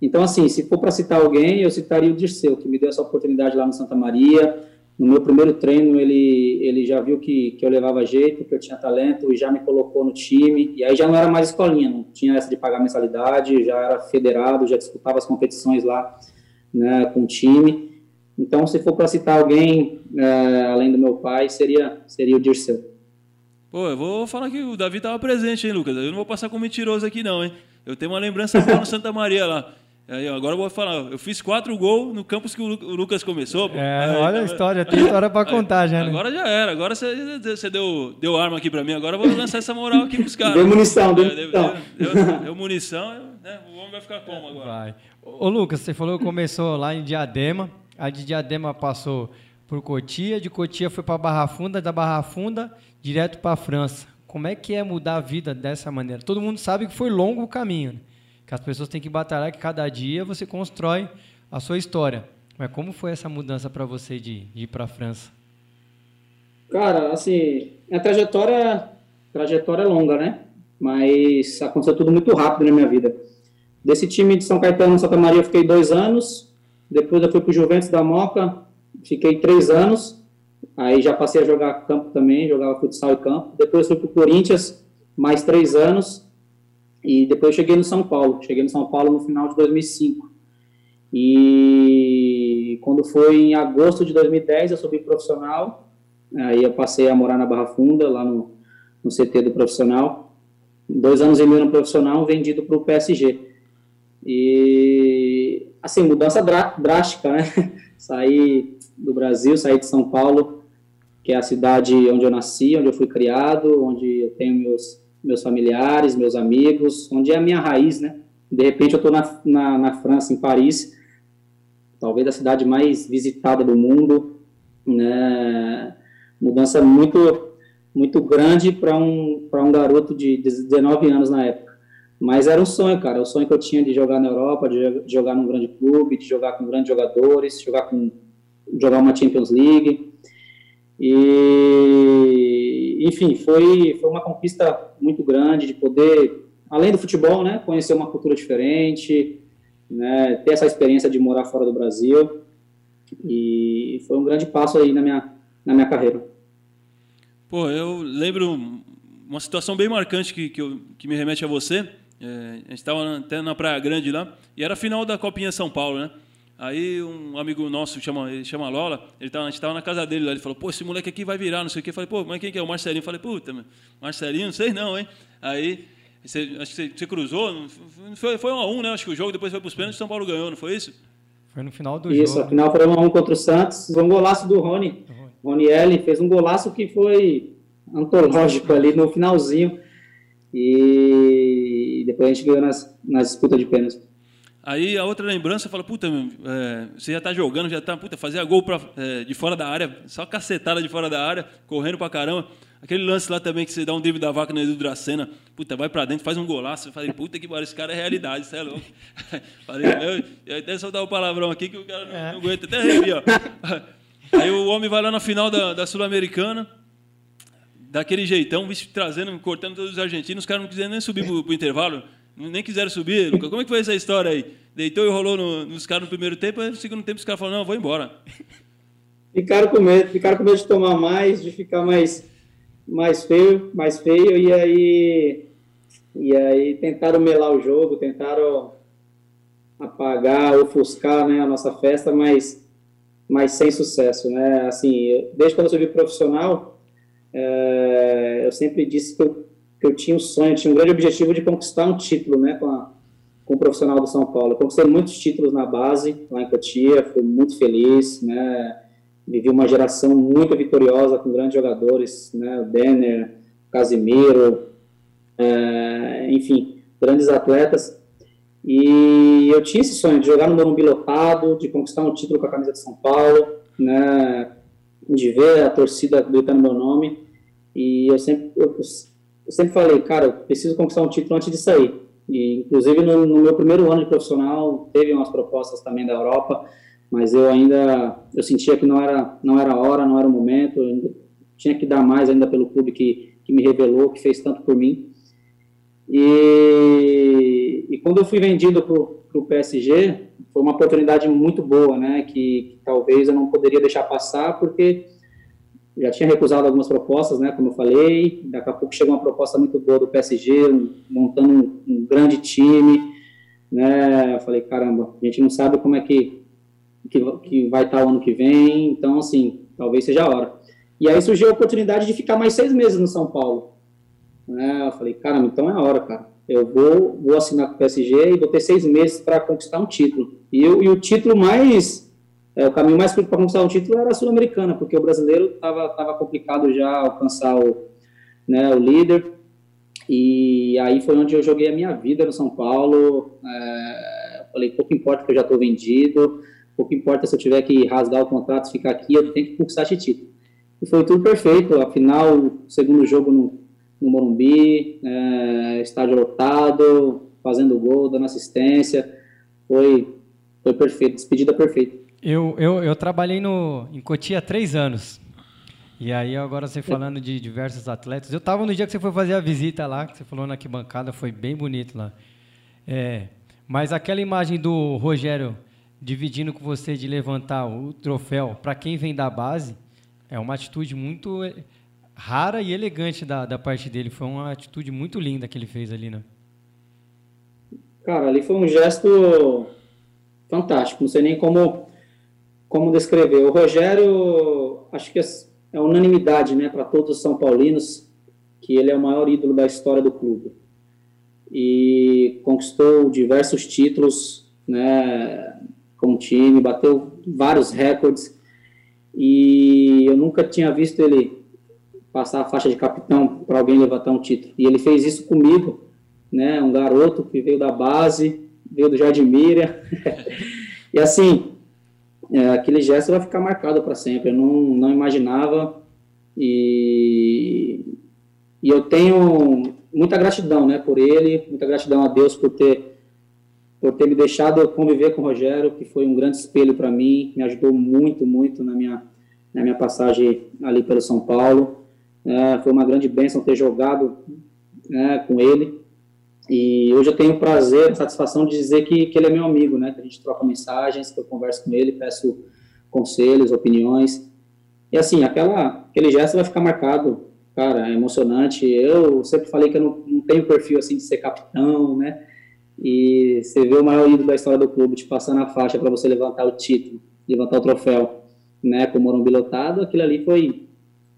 Então, assim, se for para citar alguém, eu citaria o Dirceu, que me deu essa oportunidade lá no Santa Maria. No meu primeiro treino, ele, ele já viu que, que eu levava jeito, que eu tinha talento e já me colocou no time. E aí já não era mais escolinha, não tinha essa de pagar mensalidade, já era federado, já disputava as competições lá né, com o time. Então, se for para citar alguém, é, além do meu pai, seria, seria o Dirceu. Pô, eu vou falar que o Davi estava presente, hein, Lucas? Eu não vou passar como mentiroso aqui, não, hein? Eu tenho uma lembrança boa no Santa Maria lá. Aí, agora eu vou falar, eu fiz quatro gols no campus que o Lucas começou. Pô. É, aí, olha a história, tem história para contar já, né? Agora já era, agora você, deu, deu arma aqui para mim, agora eu vou lançar essa moral aqui pros caras. Deu munição, deu, deu, deu, deu, deu munição, né? o homem vai ficar como agora? Vai. Ô Lucas, você falou que começou lá em Diadema, a de Diadema passou por Cotia, de Cotia foi para Barra Funda, da Barra Funda direto para a França. Como é que é mudar a vida dessa maneira? Todo mundo sabe que foi longo o caminho, né? Que as pessoas têm que batalhar, que cada dia você constrói a sua história. Mas como foi essa mudança para você de, de ir para a França? Cara, assim, a trajetória, trajetória é longa, né? Mas aconteceu tudo muito rápido na minha vida. Desse time de São Caetano, Santa Maria, eu fiquei dois anos. Depois eu fui para o Juventus da Moca, fiquei três anos. Aí já passei a jogar campo também, jogava futsal e campo. Depois fui para o Corinthians, mais três anos. E depois cheguei no São Paulo. Cheguei no São Paulo no final de 2005. E quando foi em agosto de 2010, eu subi profissional. Aí eu passei a morar na Barra Funda, lá no, no CT do profissional. Dois anos e meio no profissional, vendido para o PSG. E, assim, mudança drástica, né? (laughs) saí do Brasil, saí de São Paulo, que é a cidade onde eu nasci, onde eu fui criado, onde eu tenho meus, meus familiares, meus amigos, onde é a minha raiz, né? De repente eu estou na, na, na França, em Paris, talvez a cidade mais visitada do mundo, né? Mudança muito muito grande para um para um garoto de 19 anos na época. Mas era um sonho, cara. O sonho que eu tinha de jogar na Europa, de, jogar num grande clube, de jogar com grandes jogadores, jogar com jogar uma Champions League. E enfim, foi foi uma conquista muito grande de poder, além do futebol, né, conhecer uma cultura diferente, né, ter essa experiência de morar fora do Brasil. E foi um grande passo aí na minha na minha carreira. Pô, eu lembro uma situação bem marcante que, que, eu, que me remete a você. É, a gente estava até na Praia Grande lá, e era a final da Copinha São Paulo, né? Aí um amigo nosso, chama, ele chama Lola, ele tava, a gente estava na casa dele lá, ele falou, pô, esse moleque aqui vai virar, não sei o quê. Eu falei, pô, mas quem que é? O Marcelinho. Eu falei, puta, Marcelinho, não sei não, hein? Aí, você, acho que você, você cruzou, foi, foi um a um, né? Acho que o jogo depois foi para os pênaltis, São Paulo ganhou, não foi isso? Foi no final do isso, jogo. Isso, a final foi um a um contra o Santos, foi um golaço do Rony. Rony L fez um golaço que foi antológico ali no finalzinho. E depois a gente ganhou nas, nas disputas de pênaltis. Aí a outra lembrança fala, puta, é, você já tá jogando, já tá, puta, fazia gol pra, é, de fora da área, só cacetada de fora da área, correndo pra caramba. Aquele lance lá também que você dá um drible da vaca no Edu Dracena, puta, vai pra dentro, faz um golaço. Eu falei, puta que pariu, esse cara é realidade, você é louco. (laughs) falei, eu, eu até soltar o um palavrão aqui que o cara não, é. não aguenta, até arrepia, ó. (laughs) Aí o homem vai lá na final da, da Sul-Americana, daquele jeitão, trazendo, cortando todos os argentinos, os caras não quiseram nem subir pro, pro intervalo, nem quiseram subir. Como é que foi essa história aí? Deitou e rolou no, nos caras no primeiro tempo, aí no segundo tempo os caras falaram, não, vou embora. (laughs) Ficaram com medo, ficaram com medo de tomar mais, de ficar mais, mais feio, mais feio, e aí, e aí tentaram melar o jogo, tentaram apagar, ofuscar né, a nossa festa, mas, mas sem sucesso, né? Assim, desde quando eu subi profissional, é, eu sempre disse que eu, eu tinha um sonho, tinha um grande objetivo de conquistar um título, né, com, a, com o profissional do São Paulo. Eu conquistei muitos títulos na base, lá em Cotia, fui muito feliz, né, vivi uma geração muito vitoriosa com grandes jogadores, né, o Denner, o Casimiro, é, enfim, grandes atletas. E eu tinha esse sonho de jogar no Morumbi lotado, de conquistar um título com a camisa de São Paulo, né, de ver a torcida gritando meu nome. E eu sempre, eu, eu sempre falei, cara, eu preciso conquistar um título antes de sair. E, inclusive, no, no, meu primeiro ano de profissional, teve umas propostas também da Europa, mas eu ainda, eu sentia que não era, não era a hora, não era o momento, tinha que dar mais ainda pelo clube que, que me revelou, que fez tanto por mim. E, e quando eu fui vendido para o PSG, foi uma oportunidade muito boa, né? Que, que, talvez eu não poderia deixar passar, porque já tinha recusado algumas propostas, né? Como eu falei. Daqui a pouco chegou uma proposta muito boa do PSG, montando um, um grande time, né? Eu falei, caramba, a gente não sabe como é que, que, que vai estar o ano que vem, então, assim, talvez seja a hora. E aí surgiu a oportunidade de ficar mais seis meses no São Paulo. Né? Eu falei, caramba, então é a hora, cara. Eu vou, vou assinar com o PSG e vou ter seis meses para conquistar um título. E, eu, e o título mais. É, o caminho mais curto para conquistar um título era a Sul-Americana, porque o brasileiro estava tava complicado já alcançar o, né, o líder. E aí foi onde eu joguei a minha vida no São Paulo. É, falei, pouco importa que eu já estou vendido, pouco importa se eu tiver que rasgar o contrato, ficar aqui, eu tenho que conquistar esse título. E foi tudo perfeito. Afinal, o segundo jogo no, no Morumbi, é, estádio lotado, fazendo gol, dando assistência. Foi, foi perfeito, despedida perfeita. Eu, eu, eu trabalhei no, em Cotia há três anos. E aí, agora você falando de diversos atletas. Eu estava no dia que você foi fazer a visita lá, que você falou na arquibancada, foi bem bonito lá. É, mas aquela imagem do Rogério dividindo com você de levantar o troféu para quem vem da base é uma atitude muito rara e elegante da, da parte dele. Foi uma atitude muito linda que ele fez ali, né? Cara, ali foi um gesto fantástico. Não sei nem como, como descrever. O Rogério, acho que é unanimidade né, para todos os São Paulinos que ele é o maior ídolo da história do clube. E conquistou diversos títulos né, com o time, bateu vários recordes. E eu nunca tinha visto ele passar a faixa de capitão para alguém levantar um título. E ele fez isso comigo, né? Um garoto que veio da base, veio do Jardim Miriam. (laughs) e assim, é, aquele gesto vai ficar marcado para sempre. Eu não, não imaginava e, e eu tenho muita gratidão, né, por ele, muita gratidão a Deus por ter por ter me deixado conviver com o Rogério, que foi um grande espelho para mim, me ajudou muito, muito na minha na minha passagem ali pelo São Paulo. É, foi uma grande bênção ter jogado né, com ele. E hoje eu tenho o prazer, a satisfação de dizer que, que ele é meu amigo, né? Que a gente troca mensagens, que eu converso com ele, peço conselhos, opiniões. E assim, aquela, aquele gesto vai ficar marcado, cara, é emocionante. Eu sempre falei que eu não, não tenho perfil assim de ser capitão, né? E você vê o maior ídolo da história do clube te passando a faixa para você levantar o título, levantar o troféu, né? Com o Morumbi lotado, aquilo ali foi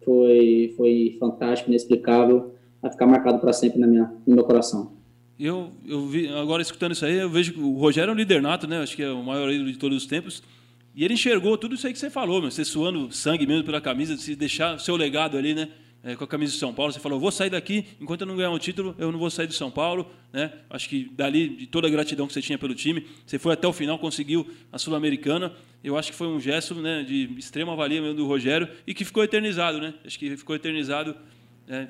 foi, foi fantástico, inexplicável, vai ficar marcado para sempre na minha, no meu coração. Eu, eu vi, agora escutando isso aí, eu vejo que o Rogério é um líder nato, né? Acho que é o maior ídolo de todos os tempos. E ele enxergou tudo isso aí que você falou, meu, você suando sangue mesmo pela camisa, se deixar seu legado ali, né? É, com a camisa de São Paulo, você falou, vou sair daqui, enquanto eu não ganhar um título, eu não vou sair de São Paulo, né? Acho que dali, de toda a gratidão que você tinha pelo time, você foi até o final, conseguiu a Sul-Americana, eu acho que foi um gesto né, de extrema valia mesmo do Rogério e que ficou eternizado, né? Acho que ficou eternizado é,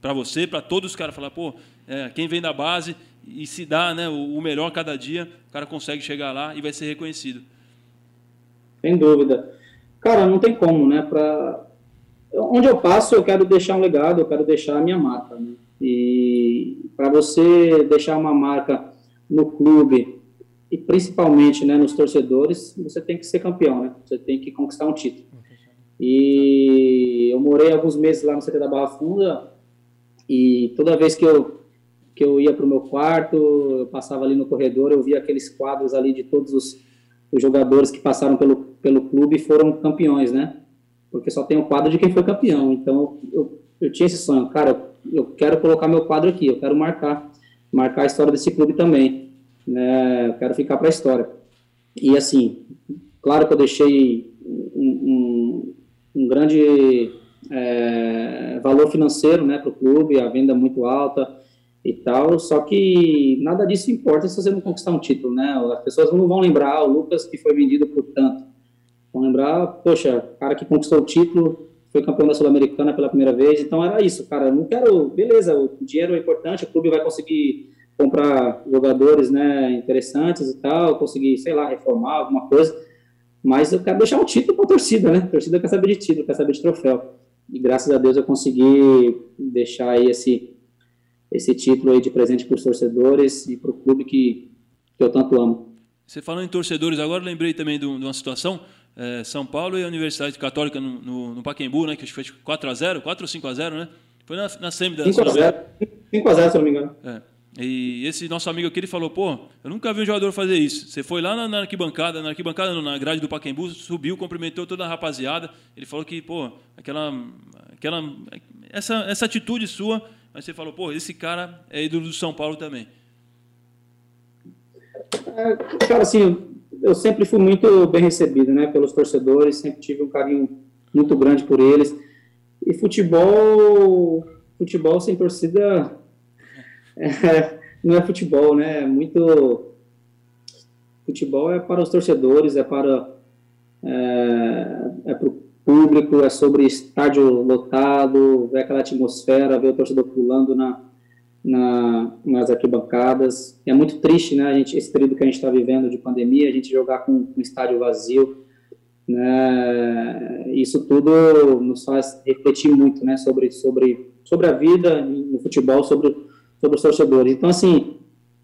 para você, para todos os caras, falar, pô, é, quem vem da base e se dá né, o, o melhor cada dia, o cara consegue chegar lá e vai ser reconhecido. Sem dúvida. Cara, não tem como, né? Pra onde eu passo, eu quero deixar um legado, eu quero deixar a minha marca. Né? E para você deixar uma marca no clube e principalmente né, nos torcedores, você tem que ser campeão, né? Você tem que conquistar um título. E eu morei alguns meses lá no CT da Barra Funda e toda vez que eu que eu ia para o meu quarto, eu passava ali no corredor, eu via aqueles quadros ali de todos os, os jogadores que passaram pelo, pelo clube e foram campeões, né? porque só tem o quadro de quem foi campeão. Então, eu, eu tinha esse sonho, cara, eu quero colocar meu quadro aqui, eu quero marcar, marcar a história desse clube também, né? Eu quero ficar para a história. E assim, claro que eu deixei um, um, um grande é, valor financeiro, né, para o clube, a venda muito alta e tal, só que nada disso importa se você não conquistar um título, né? As pessoas não vão lembrar o Lucas que foi vendido por tanto Vão lembrar, poxa, cara que conquistou o título, foi campeão da Sul-Americana pela primeira vez, então era isso, cara, não quero, beleza, o dinheiro é importante, o clube vai conseguir comprar jogadores, né, interessantes e tal, conseguir, sei lá, reformar alguma coisa, mas eu quero deixar um título para a torcida, né, a torcida quer saber de título, quer saber de troféu. e graças a Deus eu consegui deixar aí esse, esse título aí de presente para os torcedores e para o clube que, que eu tanto amo. Você falando em torcedores, agora lembrei também de uma situação, é, São Paulo e a Universidade Católica no, no, no Pacaembu, né, que acho que foi 4x0, 4 ou 5x0, né? Foi na, na semi da 5x0, 5x0 se não me engano. É. E esse nosso amigo aqui, ele falou, pô, eu nunca vi um jogador fazer isso. Você foi lá na, na arquibancada, na arquibancada, na grade do Pacaembu, subiu, cumprimentou toda a rapaziada. Ele falou que, pô, aquela, aquela, essa, essa atitude sua, mas você falou, pô, esse cara é ídolo do São Paulo também. É, cara, assim, eu sempre fui muito bem recebido, né, pelos torcedores, sempre tive um carinho muito grande por eles. E futebol, futebol sem torcida (laughs) é, não é futebol, né? É muito futebol é para os torcedores, é para é, é para o público, é sobre estádio lotado, ver aquela atmosfera, ver o torcedor pulando na, na, nas arquibancadas. É muito triste, né? A gente, esse período que a gente está vivendo de pandemia, a gente jogar com um estádio vazio, né? Isso tudo nos faz refletir muito, né? Sobre sobre sobre a vida no futebol, sobre sobre os torcedores. Então, assim,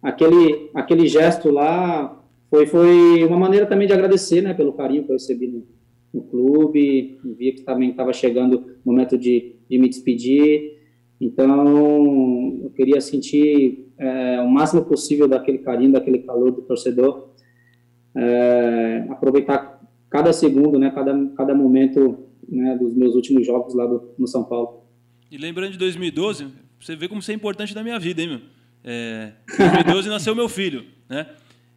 aquele, aquele gesto lá foi, foi uma maneira também de agradecer, né, pelo carinho que eu recebi no, no clube, vi que também estava chegando o momento de, de me despedir, então eu queria sentir é, o máximo possível daquele carinho, daquele calor do torcedor, é, aproveitar cada segundo, né, cada, cada momento né, dos meus últimos jogos lá do, no São Paulo. E lembrando de 2012, você vê como isso é importante na minha vida, hein, meu? É, em 2012 nasceu meu filho, né?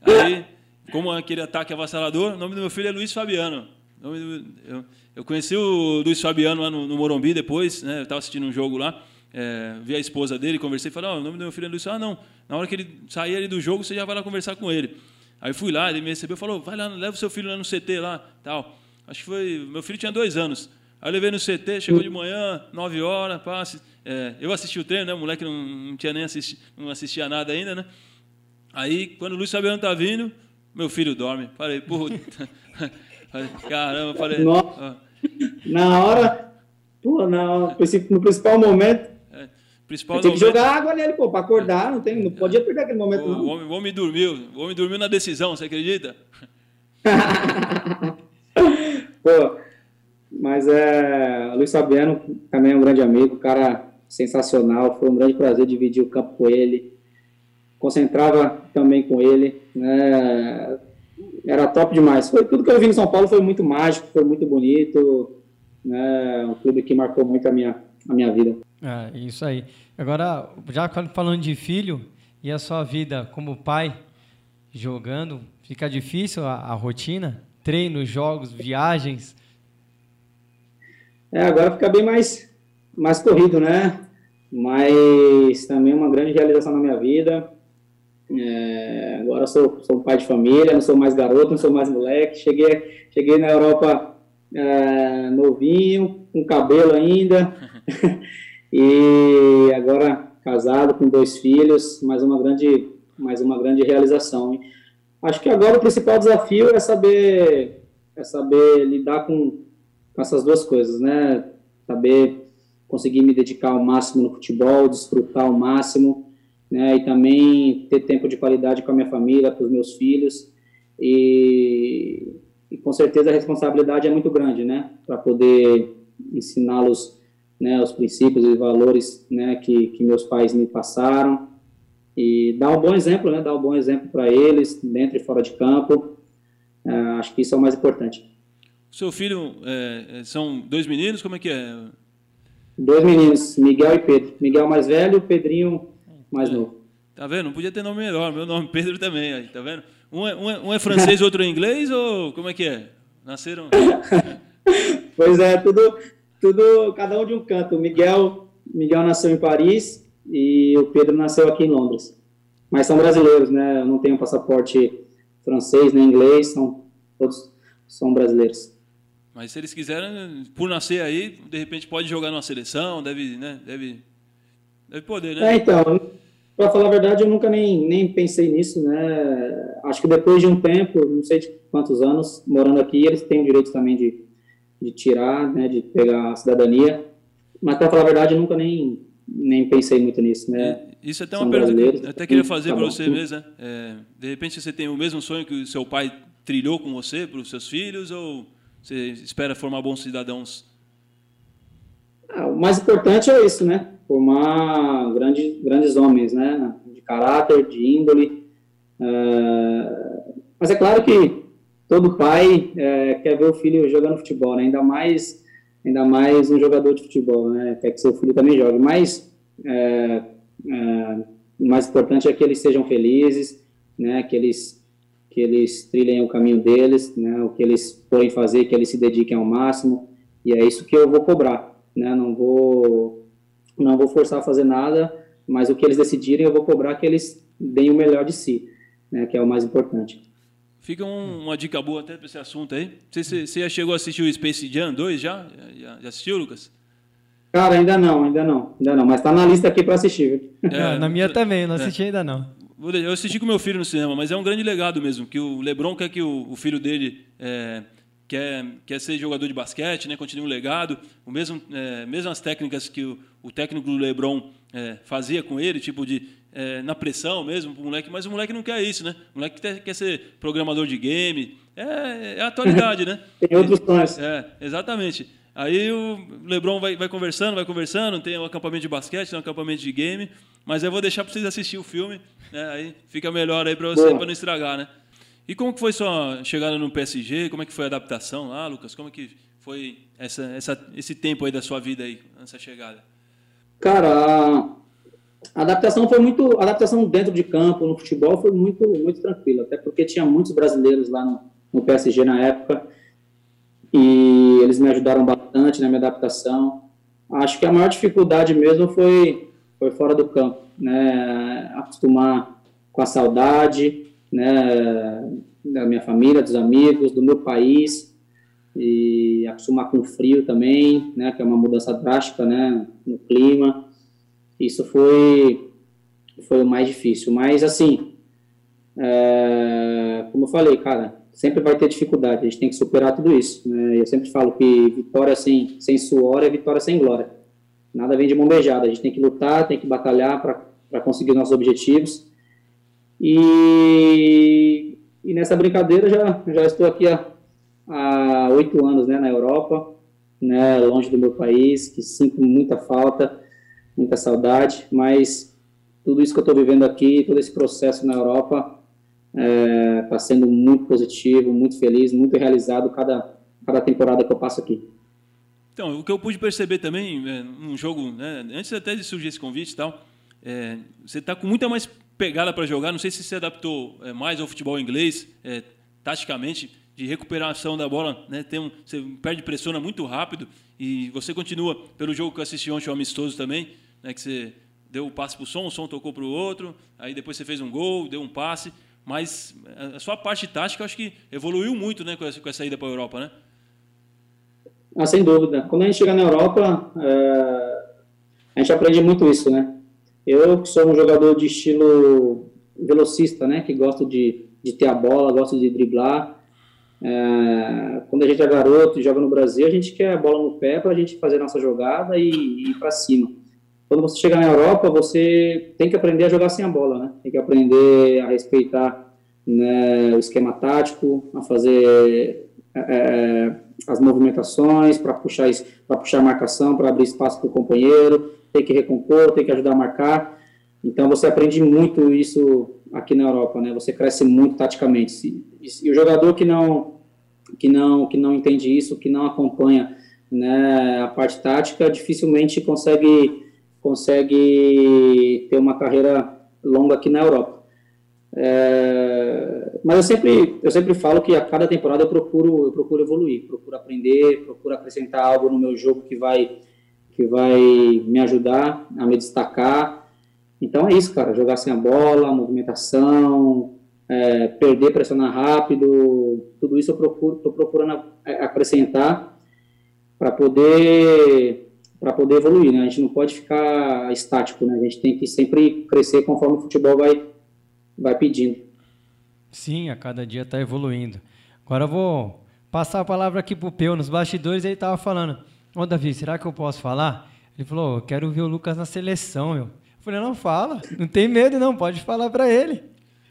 Aí, como aquele ataque avassalador, o nome do meu filho é Luiz Fabiano. Eu, eu conheci o Luiz Fabiano lá no, no Morumbi depois, né? Eu estava assistindo um jogo lá, é, vi a esposa dele, conversei, falei, oh, o nome do meu filho é Luiz. Ah, não, na hora que ele sair ali do jogo, você já vai lá conversar com ele. Aí fui lá, ele me recebeu, falou, vai lá, leva o seu filho lá no CT lá, tal. Acho que foi, meu filho tinha dois anos. Aí eu levei no CT, chegou de manhã, 9 horas, passe. É, eu assisti o treino, né? O moleque não, não tinha nem assisti, não assistia nada ainda, né? Aí, quando o Luiz Fabiano tá vindo, meu filho dorme. Falei, puta. (laughs) Caramba, falei. Nossa. Na hora, pô, na, no principal momento. É, principal tem que jogar água nele, pô, para acordar, não, tem, não podia perder aquele momento, o, não. O homem, o homem dormiu, o homem dormiu na decisão, você acredita? (laughs) pô, mas é, Luiz Fabiano também é um grande amigo, cara sensacional. Foi um grande prazer dividir o campo com ele. Concentrava também com ele. Né? Era top demais. Foi, tudo que eu vi no São Paulo foi muito mágico, foi muito bonito. Né? Um clube que marcou muito a minha, a minha vida. É, isso aí. Agora, já falando de filho e a sua vida como pai, jogando, fica difícil a, a rotina? Treinos, jogos, viagens? É, agora fica bem mais, mais corrido, né? Mas também uma grande realização na minha vida. É, agora sou, sou pai de família, não sou mais garoto, não sou mais moleque. Cheguei, cheguei na Europa é, novinho, com cabelo ainda. (laughs) e agora casado com dois filhos, mais uma grande, mais uma grande realização. Hein? Acho que agora o principal desafio é saber, é saber lidar com com essas duas coisas, né? Saber conseguir me dedicar ao máximo no futebol, desfrutar ao máximo, né? E também ter tempo de qualidade com a minha família, com os meus filhos. E, e com certeza a responsabilidade é muito grande, né? Para poder ensiná-los né, os princípios e valores né, que, que meus pais me passaram e dar um bom exemplo, né? Dar um bom exemplo para eles dentro e fora de campo. Uh, acho que isso é o mais importante. Seu filho é, é, são dois meninos? Como é que é? Dois meninos, Miguel e Pedro. Miguel mais velho, Pedrinho mais é. novo. Tá vendo? Não podia ter nome melhor. Meu nome Pedro também. Aí, tá vendo? Um é, um é, um é francês, outro é inglês ou como é que é? Nasceram? (laughs) pois é, tudo, tudo, cada um de um canto. O Miguel, Miguel nasceu em Paris e o Pedro nasceu aqui em Londres. Mas são brasileiros, né? Eu não tenho passaporte francês nem inglês, são todos são brasileiros. Mas se eles quiserem, por nascer aí, de repente pode jogar numa seleção, deve, né? Deve, deve poder, né? É, então, para falar a verdade, eu nunca nem, nem pensei nisso, né? Acho que depois de um tempo, não sei de quantos anos, morando aqui, eles têm o direito também de, de tirar, né? De pegar a cidadania. mas para falar a verdade, eu nunca nem, nem pensei muito nisso, né? É, isso é até uma São pergunta que eu até queria fazer tá para você mesmo, né? É, de repente você tem o mesmo sonho que o seu pai trilhou com você para os seus filhos ou você espera formar bons cidadãos? Ah, o mais importante é isso, né? Formar grandes, grandes homens, né? De caráter, de índole. Uh, mas é claro que todo pai é, quer ver o filho jogando futebol, né? Ainda mais, ainda mais um jogador de futebol, né? Quer que seu filho também jogue. Mas é, é, o mais importante é que eles sejam felizes, né? Que eles que eles trilhem o caminho deles, né, o que eles forem fazer, que eles se dediquem ao máximo, e é isso que eu vou cobrar, né, não vou, não vou forçar a fazer nada, mas o que eles decidirem eu vou cobrar que eles deem o melhor de si, né, que é o mais importante. Fica um, uma dica boa até para esse assunto aí. Você, você, já chegou a assistir o Space Jam 2 já? Já, já assistiu, Lucas? Cara, ainda não, ainda não, ainda não, mas está na lista aqui para assistir. É, na minha também, não assisti é. ainda não. Eu assisti com meu filho no cinema, mas é um grande legado mesmo, que o LeBron quer que o, o filho dele é, quer, quer ser jogador de basquete, né, continue um legado, o mesmo, é, mesmas técnicas que o, o técnico do LeBron é, fazia com ele, tipo de é, na pressão mesmo, pro moleque, mas o moleque não quer isso, né? O moleque quer, quer ser programador de game, é, é a atualidade, né? (laughs) Tem outros sonhos. É, exatamente. Aí o LeBron vai, vai conversando, vai conversando, tem um acampamento de basquete, tem um acampamento de game, mas eu vou deixar para vocês assistir o filme, né? Aí fica melhor aí para você, para não estragar, né? E como que foi sua chegada no PSG? Como é que foi a adaptação lá, Lucas? Como é que foi essa, essa, esse tempo aí da sua vida aí, essa chegada? Cara, a adaptação foi muito, a adaptação dentro de campo, no futebol, foi muito, muito tranquila, até porque tinha muitos brasileiros lá no, no PSG na época e eles me ajudaram bastante na minha adaptação. Acho que a maior dificuldade mesmo foi foi fora do campo, né? Acostumar com a saudade, né? Da minha família, dos amigos, do meu país e acostumar com o frio também, né? Que é uma mudança drástica, né? No clima. Isso foi foi o mais difícil. Mas assim, é, como eu falei, cara, sempre vai ter dificuldade. A gente tem que superar tudo isso. Né? Eu sempre falo que vitória sem sem suor é vitória sem glória. Nada vem de mão beijada. A gente tem que lutar, tem que batalhar para conseguir nossos objetivos. E, e nessa brincadeira já, já estou aqui há oito anos né, na Europa, né, longe do meu país, que sinto muita falta, muita saudade, mas tudo isso que eu estou vivendo aqui, todo esse processo na Europa, está é, tá sendo muito positivo, muito feliz, muito realizado cada, cada temporada que eu passo aqui. Então, o que eu pude perceber também, é, num jogo, né, antes até de surgir esse convite e tal, é, você está com muita mais pegada para jogar. Não sei se você adaptou é, mais ao futebol inglês, é, taticamente, de recuperação da bola. Né, tem um, você perde pressiona muito rápido e você continua, pelo jogo que eu assisti ontem, o amistoso também, né, que você deu o passe para o som, o som tocou para o outro, aí depois você fez um gol, deu um passe. Mas a sua parte tática, eu acho que evoluiu muito né, com essa, com essa ida para a Europa, né? Ah, sem dúvida. Quando a gente chega na Europa, é, a gente aprende muito isso, né? Eu que sou um jogador de estilo velocista, né? Que gosto de, de ter a bola, gosto de driblar. É, quando a gente é garoto e joga no Brasil, a gente quer a bola no pé para a gente fazer a nossa jogada e, e ir para cima. Quando você chega na Europa, você tem que aprender a jogar sem a bola, né? Tem que aprender a respeitar né, o esquema tático, a fazer é, é as movimentações, para puxar, para puxar a marcação, para abrir espaço para o companheiro, tem que recompor, tem que ajudar a marcar. Então você aprende muito isso aqui na Europa, né? Você cresce muito taticamente. E, o jogador que não que não que não entende isso, que não acompanha, né, a parte tática, dificilmente consegue consegue ter uma carreira longa aqui na Europa. É, mas eu sempre, eu sempre falo que a cada temporada eu procuro, eu procuro evoluir, procuro aprender, procuro acrescentar algo no meu jogo que vai, que vai me ajudar a me destacar. Então é isso, cara, jogar sem a bola, movimentação, é, perder, pressionar rápido, tudo isso eu procuro, estou procurando acrescentar para poder para poder evoluir, né? A gente não pode ficar estático, né? A gente tem que sempre crescer conforme o futebol vai vai pedindo. Sim, a cada dia está evoluindo. Agora eu vou passar a palavra aqui para o Peu nos bastidores. Ele estava falando: Ô Davi, será que eu posso falar? Ele falou, eu quero ver o Lucas na seleção, meu. Eu falei, não, fala, não tem medo não, pode falar para ele.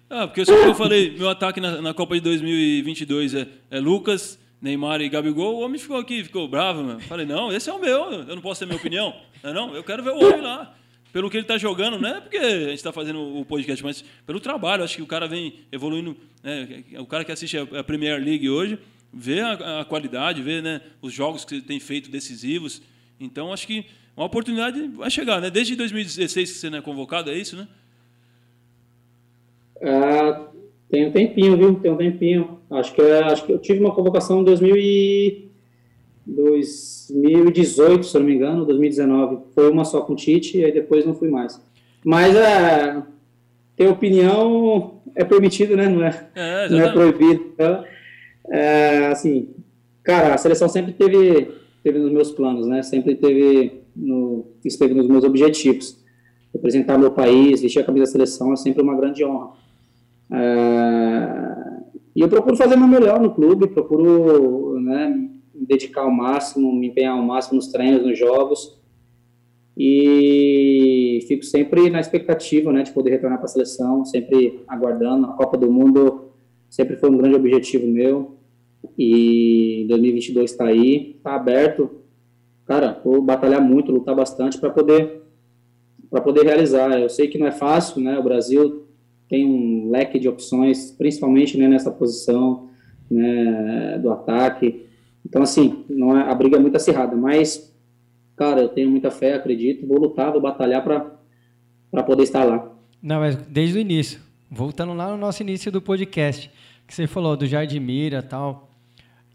Ah, porque eu, eu falei, meu ataque na, na, Copa de 2022 é, é Lucas, Neymar e Gabigol, o homem ficou aqui, ficou bravo, meu. Falei, não, esse é o meu, eu não posso ter minha opinião. Não, é não eu quero ver o homem lá. Pelo que ele está jogando, não é porque a gente está fazendo o podcast, mas pelo trabalho. Acho que o cara vem evoluindo. Né? O cara que assiste a Premier League hoje vê a, a qualidade, vê né, os jogos que ele tem feito decisivos. Então, acho que uma oportunidade vai chegar, né? Desde 2016 que você não é convocado, é isso, né? Ah, tem um tempinho, viu? Tem um tempinho. Acho que, acho que eu tive uma convocação em 2000 e 2018, se eu não me engano, 2019. Foi uma só com o Tite e aí depois não fui mais. Mas é, ter opinião é permitido, né? Não é, é não é proibido. Então, é, assim, cara, a seleção sempre teve, teve nos meus planos, né? Sempre teve no, esteve nos meus objetivos. Representar meu país, vestir a camisa da seleção é sempre uma grande honra. É, e eu procuro fazer o meu melhor no clube, procuro né, me dedicar ao máximo, me empenhar ao máximo nos treinos, nos jogos. E fico sempre na expectativa né, de poder retornar para a seleção, sempre aguardando. A Copa do Mundo sempre foi um grande objetivo meu. E 2022 está aí, está aberto cara, vou batalhar muito, lutar bastante para poder para poder realizar. Eu sei que não é fácil, né? O Brasil tem um leque de opções, principalmente né, nessa posição né, do ataque. Então, assim, não é, a briga é muito acirrada, mas, cara, eu tenho muita fé, acredito, vou lutar, vou batalhar para poder estar lá. Não, mas desde o início, voltando lá no nosso início do podcast, que você falou do Jardim Mira tal.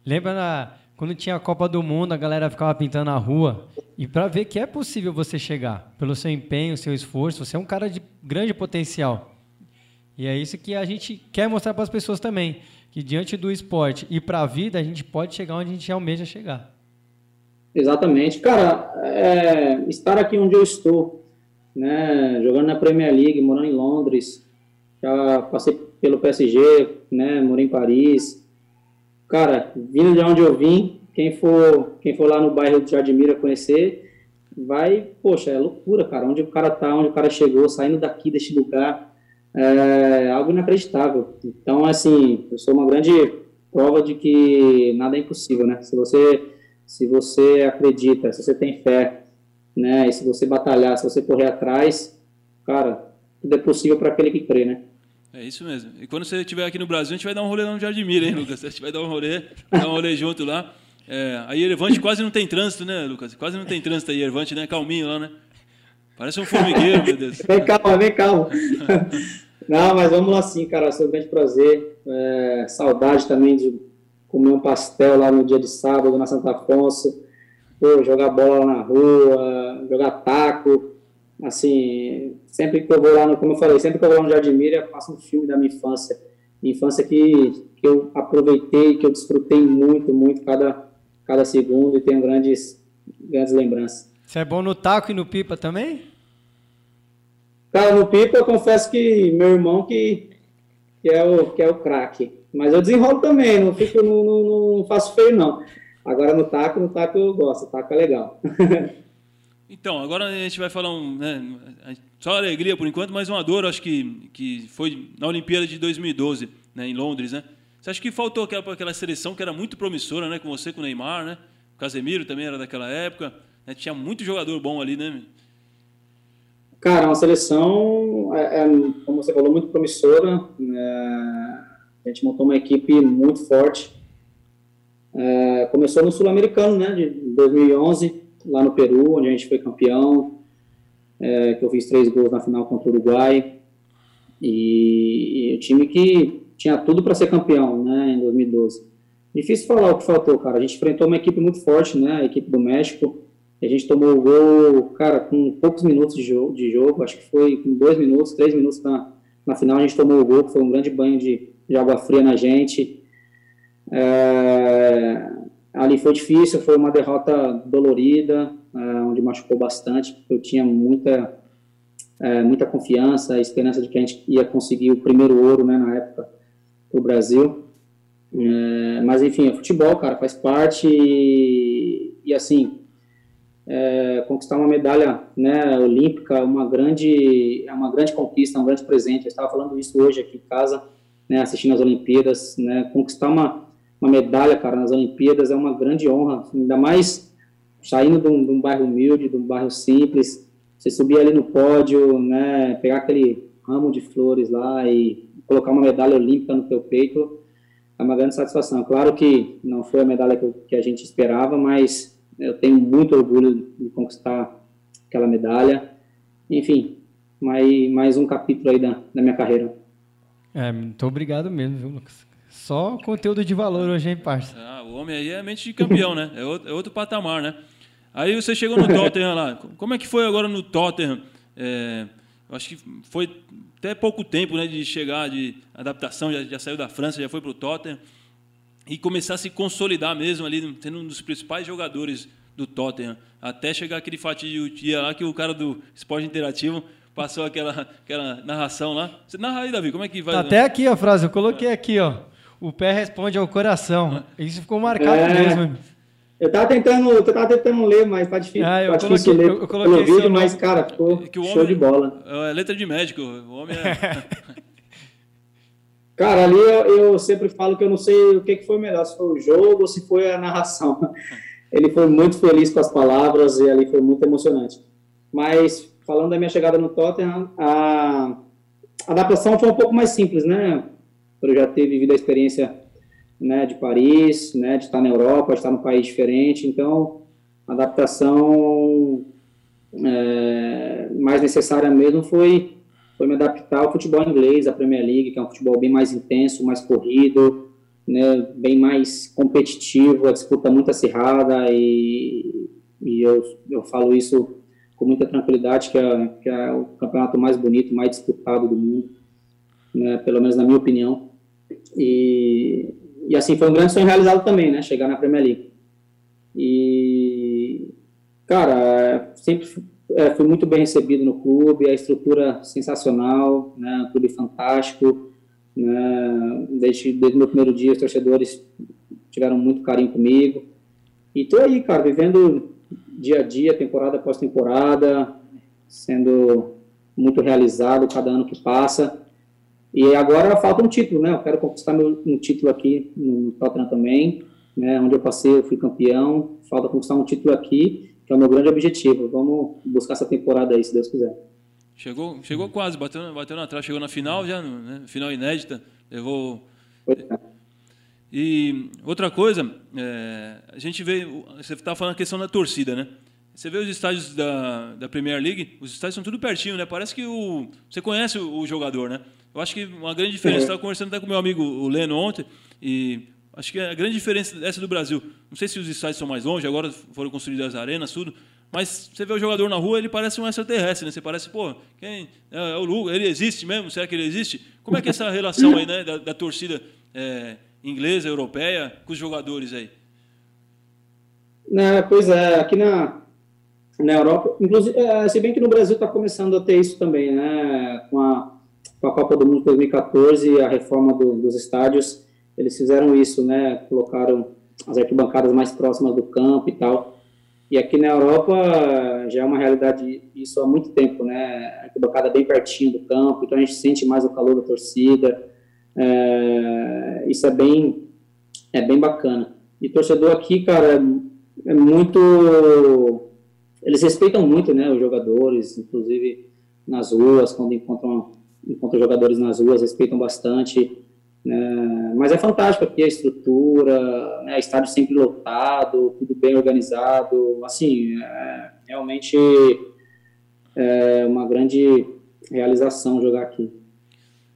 Lembra na, quando tinha a Copa do Mundo, a galera ficava pintando a rua. E para ver que é possível você chegar, pelo seu empenho, seu esforço, você é um cara de grande potencial. E é isso que a gente quer mostrar para as pessoas também, que diante do esporte e para a vida, a gente pode chegar onde a gente almeja chegar. Exatamente. Cara, é, estar aqui onde eu estou, né, jogando na Premier League, morando em Londres, já passei pelo PSG, né, morei em Paris, Cara, vindo de onde eu vim, quem for, quem for lá no bairro de Jardimira conhecer, vai, poxa, é loucura, cara. Onde o cara tá, onde o cara chegou, saindo daqui deste lugar, é algo inacreditável. Então, assim, eu sou uma grande prova de que nada é impossível, né? Se você, se você acredita, se você tem fé, né? E se você batalhar, se você correr atrás, cara, tudo é possível para aquele que crê, né? É isso mesmo. E quando você estiver aqui no Brasil, a gente vai dar um rolê lá no Jardim Mira, hein, (laughs) Lucas? A gente vai dar um rolê, dar um rolê junto lá. É, a Yervante quase não tem trânsito, né, Lucas? Quase não tem trânsito a Yervante, né? Calminho lá, né? Parece um formigueiro, meu Deus. Vem calma, vem calma. (laughs) não, mas vamos lá sim, cara. Foi um grande prazer. É, saudade também de comer um pastel lá no dia de sábado na Santa Afonso. Pô, jogar bola lá na rua, jogar taco assim, sempre que eu vou lá, no, como eu falei, sempre que eu vou lá no Jardim Mira, eu faço um filme da minha infância. Minha infância que, que eu aproveitei, que eu desfrutei muito, muito cada, cada segundo e tenho grandes, grandes lembranças. Você é bom no taco e no pipa também? Cara, no pipa eu confesso que meu irmão que, que é o, que é o craque. Mas eu desenrolo também, não, fico, não, não, não faço feio não. Agora no taco, no taco eu gosto, o taco é legal. (laughs) Então, agora a gente vai falar um. Né, só alegria por enquanto, mas uma dor, acho que, que foi na Olimpíada de 2012, né, em Londres, né? Você acha que faltou aquela, aquela seleção que era muito promissora, né? Com você, com o Neymar, né? O Casemiro também era daquela época. Né, tinha muito jogador bom ali, né? Cara, uma seleção, é, é, como você falou, muito promissora. É, a gente montou uma equipe muito forte. É, começou no Sul-Americano, né? De 2011 lá no Peru, onde a gente foi campeão, é, que eu fiz três gols na final contra o Uruguai, e, e o time que tinha tudo para ser campeão, né, em 2012. Difícil falar o que faltou, cara. A gente enfrentou uma equipe muito forte, né, a equipe do México, a gente tomou o gol, cara, com poucos minutos de jogo, de jogo acho que foi com dois minutos, três minutos na, na final, a gente tomou o gol, que foi um grande banho de, de água fria na gente. É, Ali foi difícil, foi uma derrota dolorida, uh, onde machucou bastante, eu tinha muita, uh, muita confiança, a esperança de que a gente ia conseguir o primeiro ouro, né, na época, para o Brasil. Uh, mas, enfim, o futebol, cara, faz parte e, e, assim, é, conquistar uma medalha né, olímpica, uma grande, é uma grande conquista, um grande presente. Eu estava falando isso hoje aqui em casa, né, assistindo as Olimpíadas, né, conquistar uma, uma medalha, cara, nas Olimpíadas é uma grande honra, ainda mais saindo de um, de um bairro humilde, de um bairro simples, você subir ali no pódio, né, pegar aquele ramo de flores lá e colocar uma medalha olímpica no teu peito, é uma grande satisfação. Claro que não foi a medalha que, que a gente esperava, mas eu tenho muito orgulho de conquistar aquela medalha. Enfim, mais, mais um capítulo aí da, da minha carreira. É, muito obrigado mesmo, viu, Lucas? Só conteúdo de valor hoje, hein, parça? Ah, o homem aí é mente de campeão, né? É outro, é outro patamar, né? Aí você chegou no Tottenham lá. Como é que foi agora no Tottenham? É, acho que foi até pouco tempo né, de chegar, de adaptação, já, já saiu da França, já foi para o Tottenham e começar a se consolidar mesmo ali, sendo um dos principais jogadores do Tottenham, até chegar aquele fatídico dia lá que o cara do esporte interativo passou aquela, aquela narração lá. Você narra aí, Davi, como é que vai? Tá até aqui a frase, eu coloquei aqui, ó. O pé responde ao coração. Isso ficou marcado é, mesmo. Eu tava tentando, eu tava tentando ler, mas tá difícil. Ah, eu tá coloquei, difícil ler eu, eu coloquei vídeo, mas cara, ficou é show homem, de bola. É letra de médico, o homem é (laughs) Cara, ali eu, eu, sempre falo que eu não sei o que, que foi melhor, se foi o jogo ou se foi a narração. (laughs) Ele foi muito feliz com as palavras e ali foi muito emocionante. Mas, falando da minha chegada no Tottenham, a adaptação foi um pouco mais simples, né? Eu já ter vivido a experiência né, de Paris, né, de estar na Europa, de estar num país diferente, então a adaptação é, mais necessária mesmo foi foi me adaptar ao futebol inglês, à Premier League, que é um futebol bem mais intenso, mais corrido, né, bem mais competitivo, a disputa muito acirrada e, e eu, eu falo isso com muita tranquilidade, que é, que é o campeonato mais bonito, mais disputado do mundo, né, pelo menos na minha opinião. E, e assim, foi um grande sonho realizado também, né, chegar na Premier League. E, cara, sempre é, fui muito bem recebido no clube, a estrutura sensacional, né, um clube fantástico. Né, desde, desde o meu primeiro dia, os torcedores tiveram muito carinho comigo. E tô aí, cara, vivendo dia a dia, temporada após temporada, sendo muito realizado cada ano que passa. E agora falta um título, né? Eu quero conquistar meu, um título aqui no Tottenham também, né? Onde eu passei, eu fui campeão. Falta conquistar um título aqui que é o meu grande objetivo. Vamos buscar essa temporada aí, se Deus quiser. Chegou, chegou quase, bateu, bateu na trás, chegou na final já, né? final inédita, levou. E outra coisa, é, a gente vê, você estava falando a questão da torcida, né? Você vê os estádios da, da Premier League, os estádios são tudo pertinho, né? Parece que o, você conhece o, o jogador, né? Eu acho que uma grande diferença, estava conversando até com meu amigo o Leno ontem, e Acho que a grande diferença dessa do Brasil, não sei se os estádios são mais longe, agora foram construídas as arenas, tudo, mas você vê o jogador na rua, ele parece um extraterrestre, né? Você parece, pô, quem é, é o Lugo, ele existe mesmo? Será que ele existe? Como é que é essa relação aí, né, da, da torcida é, inglesa, europeia, com os jogadores aí? É, pois é, aqui na, na Europa, inclusive, é, se bem que no Brasil está começando a ter isso também, né? Com a, com a Copa do Mundo 2014, a reforma do, dos estádios, eles fizeram isso, né? Colocaram as arquibancadas mais próximas do campo e tal. E aqui na Europa já é uma realidade isso há muito tempo, né? Arquibancada bem pertinho do campo, então a gente sente mais o calor da torcida. É, isso é bem, é bem bacana. E torcedor aqui, cara, é muito. Eles respeitam muito, né? Os jogadores, inclusive nas ruas, quando encontram, encontram jogadores nas ruas, respeitam bastante. Né? Mas é fantástico aqui a estrutura, né? estádio sempre lotado, tudo bem organizado. Assim, é realmente é uma grande realização jogar aqui.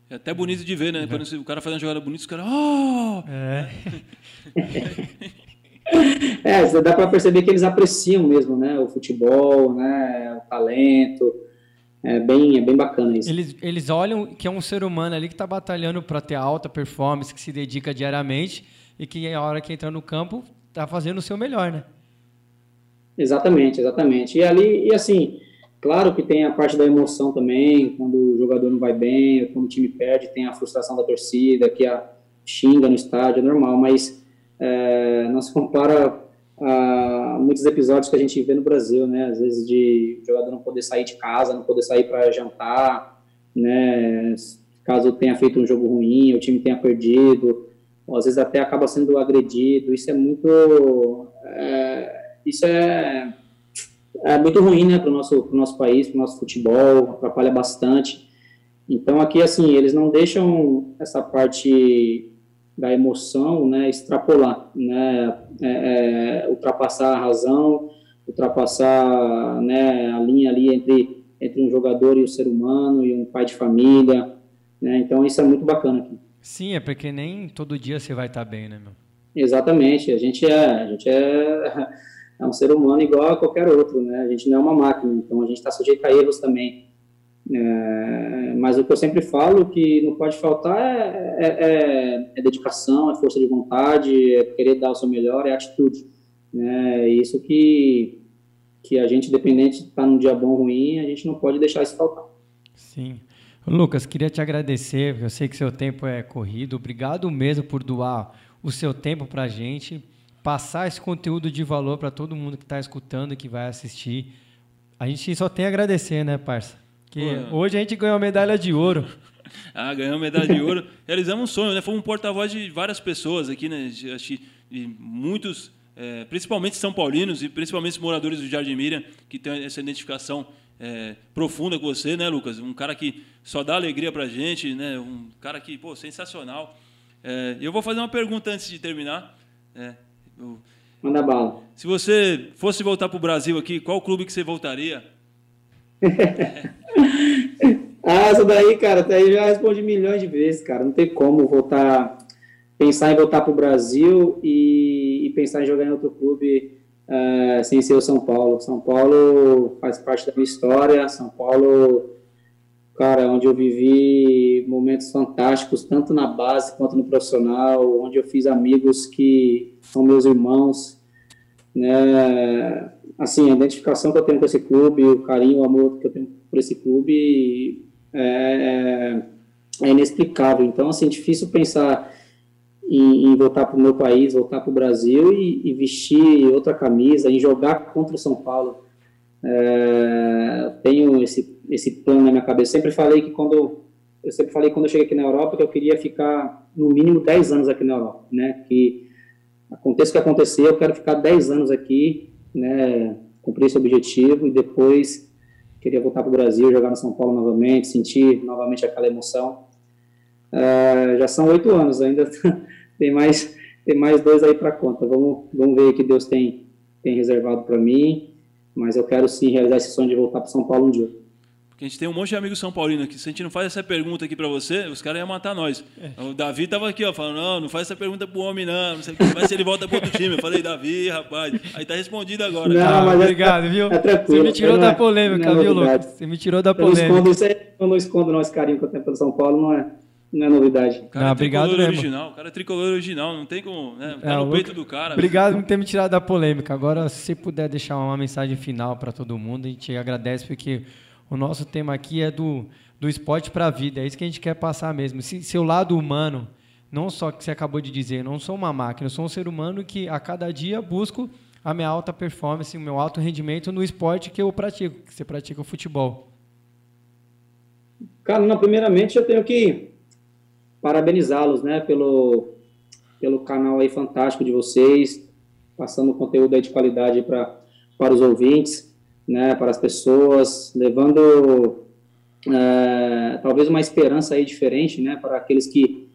É até bonito de ver, né? Quando o cara faz uma jogada bonita, os caras. Oh! É. (laughs) é, dá para perceber que eles apreciam mesmo, né? O futebol, né? O talento é bem, é bem bacana isso. Eles, eles olham que é um ser humano ali que está batalhando para ter alta performance, que se dedica diariamente e que a hora que entra no campo está fazendo o seu melhor, né? Exatamente, exatamente. E ali, e assim, claro que tem a parte da emoção também, quando o jogador não vai bem, quando o time perde, tem a frustração da torcida, que a xinga no estádio, é normal, mas é, não se compara a muitos episódios que a gente vê no Brasil, né? Às vezes de jogador não poder sair de casa, não poder sair para jantar, né? Caso tenha feito um jogo ruim, o time tenha perdido, ou às vezes até acaba sendo agredido. Isso é muito, é, isso é, é muito ruim, né? Para o nosso, nosso país, para o nosso futebol, atrapalha bastante. Então aqui assim eles não deixam essa parte da emoção, né, extrapolar, né, é, é, ultrapassar a razão, ultrapassar, né, a linha ali entre entre um jogador e o um ser humano e um pai de família, né, então isso é muito bacana aqui. Sim, é porque nem todo dia você vai estar bem, né, meu? Exatamente, a gente é, a gente é, (laughs) é um ser humano igual a qualquer outro, né, a gente não é uma máquina, então a gente está sujeito a erros também, é, mas o que eu sempre falo que não pode faltar é, é, é, é, dedicação, é força de vontade, é querer dar o seu melhor, é atitude. Né? É isso que, que a gente, independente de estar num dia bom ou ruim, a gente não pode deixar isso faltar. Sim. Lucas, queria te agradecer, eu sei que seu tempo é corrido. Obrigado mesmo por doar o seu tempo para a gente, passar esse conteúdo de valor para todo mundo que está escutando e que vai assistir. A gente só tem a agradecer, né, parça? Que hoje a gente ganhou a medalha de ouro. (laughs) ah, ganhamos medalha de ouro. Realizamos um sonho, né? Fomos um porta-voz de várias pessoas aqui, né? De, de muitos, é, principalmente São Paulinos e principalmente os moradores do Jardim Miriam, que têm essa identificação é, profunda com você, né, Lucas? Um cara que só dá alegria pra gente, né? Um cara que, pô, sensacional. É, eu vou fazer uma pergunta antes de terminar. É, eu, Manda bala. Se você fosse voltar para o Brasil aqui, qual clube que você voltaria? Ah, essa daí, cara, até aí já respondi milhões de vezes, cara. Não tem como voltar, pensar em voltar para o Brasil e, e, pensar em jogar em outro clube uh, sem ser o São Paulo. São Paulo faz parte da minha história. São Paulo, cara, onde eu vivi momentos fantásticos, tanto na base quanto no profissional, onde eu fiz amigos que são meus irmãos, né? Assim, a identificação que eu tenho com esse clube, o carinho, o amor que eu tenho por esse clube é, é, é inexplicável. Então, assim, é difícil pensar em, em voltar para o meu país, voltar para o Brasil e, e, vestir outra camisa, em jogar contra o São Paulo. É, tenho esse, esse plano na minha cabeça. Sempre falei que quando eu sempre falei quando eu cheguei aqui na Europa que eu queria ficar no mínimo 10 anos aqui na Europa, né? Que aconteça o que acontecer, eu quero ficar 10 anos aqui né, cumprir esse objetivo e depois queria voltar para o Brasil, jogar no São Paulo novamente, sentir novamente aquela emoção. Uh, já são oito anos, ainda (laughs) tem mais tem mais dois aí para conta. Vamos vamos ver o que Deus tem tem reservado para mim, mas eu quero sim realizar esse sonho de voltar para São Paulo um dia. Porque a gente tem um monte de amigos São Paulino aqui. Se a gente não faz essa pergunta aqui para você, os caras iam matar nós. É. O Davi tava aqui, ó, falando, não, não faz essa pergunta pro homem, não. Não sei o que. Vai se ele volta pro outro time. Eu falei, Davi, rapaz. Aí tá respondido agora. Não, ah, mas é obrigado, é, viu? É. Você me tirou da polêmica, viu, Lucas? Você me tirou da polêmica. Eu não escondo, eu não escondo nosso carinho que eu tenho pelo São Paulo, não é não é novidade. O cara não, é obrigado mesmo. original, o cara é tricolor original, não tem como, né? Tá é, no peito do cara. Obrigado por ter me tirado da polêmica. Agora, se puder deixar uma mensagem final para todo mundo, a gente agradece porque o nosso tema aqui é do, do esporte para a vida, é isso que a gente quer passar mesmo. Se, seu lado humano, não só que você acabou de dizer, não sou uma máquina, eu sou um ser humano que a cada dia busco a minha alta performance, o meu alto rendimento no esporte que eu pratico, que você pratica o futebol. Cara, não, primeiramente eu tenho que parabenizá-los, né, pelo, pelo canal aí fantástico de vocês, passando conteúdo aí de qualidade para para os ouvintes né, para as pessoas, levando é, talvez uma esperança aí diferente, né, para aqueles que,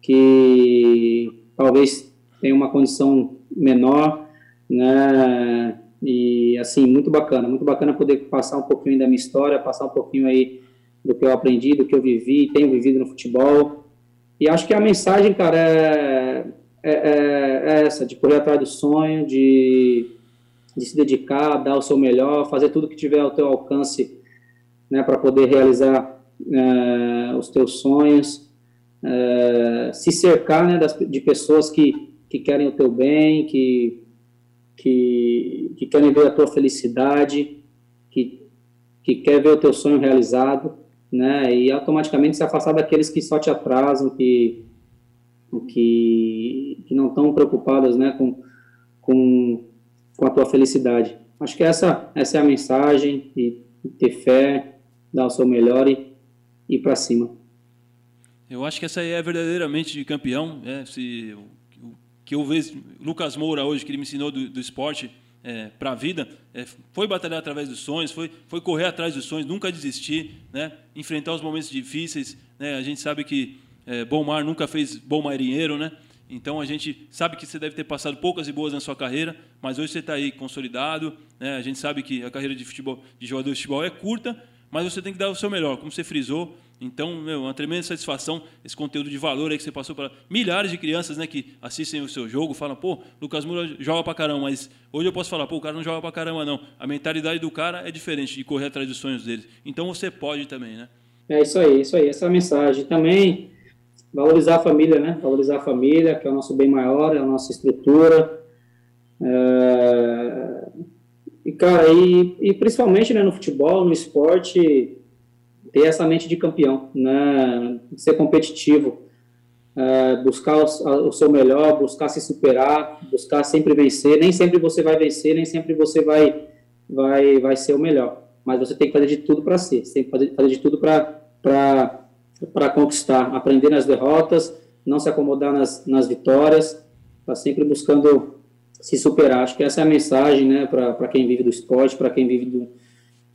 que talvez tenham uma condição menor, né, e assim, muito bacana, muito bacana poder passar um pouquinho da minha história, passar um pouquinho aí do que eu aprendi, do que eu vivi, tenho vivido no futebol, e acho que a mensagem, cara, é, é, é, é essa, de correr atrás do sonho, de de se dedicar, dar o seu melhor, fazer tudo que tiver ao teu alcance, né, para poder realizar é, os teus sonhos, é, se cercar, né, das, de pessoas que, que querem o teu bem, que, que, que querem ver a tua felicidade, que, que quer ver o teu sonho realizado, né, e automaticamente se afastar daqueles que só te atrasam, que, que, que não estão preocupados, né, com, com com a tua felicidade. Acho que essa, essa é a mensagem, e ter fé, dar o seu melhor e ir para cima. Eu acho que essa aí é verdadeiramente de campeão. É, se, o que eu vejo, Lucas Moura hoje, que ele me ensinou do, do esporte é, para a vida, é, foi batalhar através dos sonhos, foi, foi correr atrás dos sonhos, nunca desistir, né? enfrentar os momentos difíceis. Né? A gente sabe que é, Bom Mar nunca fez bom marinheiro, né? Então a gente sabe que você deve ter passado poucas e boas na sua carreira, mas hoje você está aí consolidado. Né? A gente sabe que a carreira de futebol, de jogador de futebol é curta, mas você tem que dar o seu melhor, como você frisou. Então, meu, uma tremenda satisfação esse conteúdo de valor aí que você passou para milhares de crianças, né, que assistem o seu jogo, falam, pô, Lucas Moura joga para caramba, mas hoje eu posso falar, pô, o cara não joga para caramba não. A mentalidade do cara é diferente de correr atrás dos sonhos dele. Então você pode também, né? É isso aí, isso aí, essa é mensagem. Também valorizar a família, né? Valorizar a família, que é o nosso bem maior, é a nossa estrutura. É... E, cara, e, e principalmente né, no futebol, no esporte, ter essa mente de campeão, né? Ser competitivo, é, buscar o, o, seu melhor, buscar se superar, buscar sempre vencer. Nem sempre você vai vencer, nem sempre você vai, vai, vai ser o melhor. Mas você tem que fazer de tudo para ser. Você tem que fazer, fazer de tudo para para conquistar, aprender nas derrotas, não se acomodar nas, nas vitórias, tá sempre buscando se superar. Acho que essa é a mensagem, né, para quem vive do esporte, para quem vive do,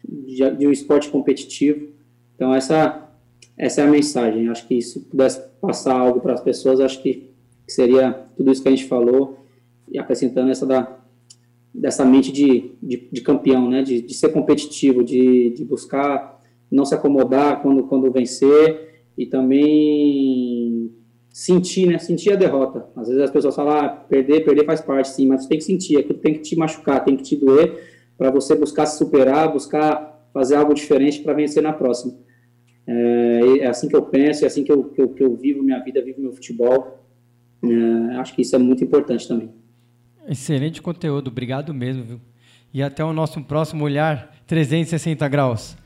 de, de, um esporte competitivo. Então, essa, essa é a mensagem. Acho que se pudesse passar algo para as pessoas, acho que seria tudo isso que a gente falou, e acrescentando essa da, dessa mente de, de, de campeão, né, de, de ser competitivo, de, de buscar não se acomodar quando, quando vencer e também sentir, né? Sentir a derrota. Às vezes as pessoas falam, ah, perder, perder faz parte, sim, mas você tem que sentir, aquilo tem que te machucar, tem que te doer para você buscar se superar, buscar fazer algo diferente para vencer na próxima. É, é, assim que eu penso, é assim que eu, que eu, que eu vivo minha vida, vivo meu futebol. É, acho que isso é muito importante também. Excelente conteúdo, obrigado mesmo, viu? E até o nosso próximo olhar 360 graus.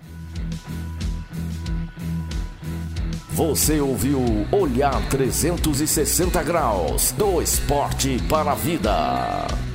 Você ouviu Olhar 360 Graus do Esporte para a Vida.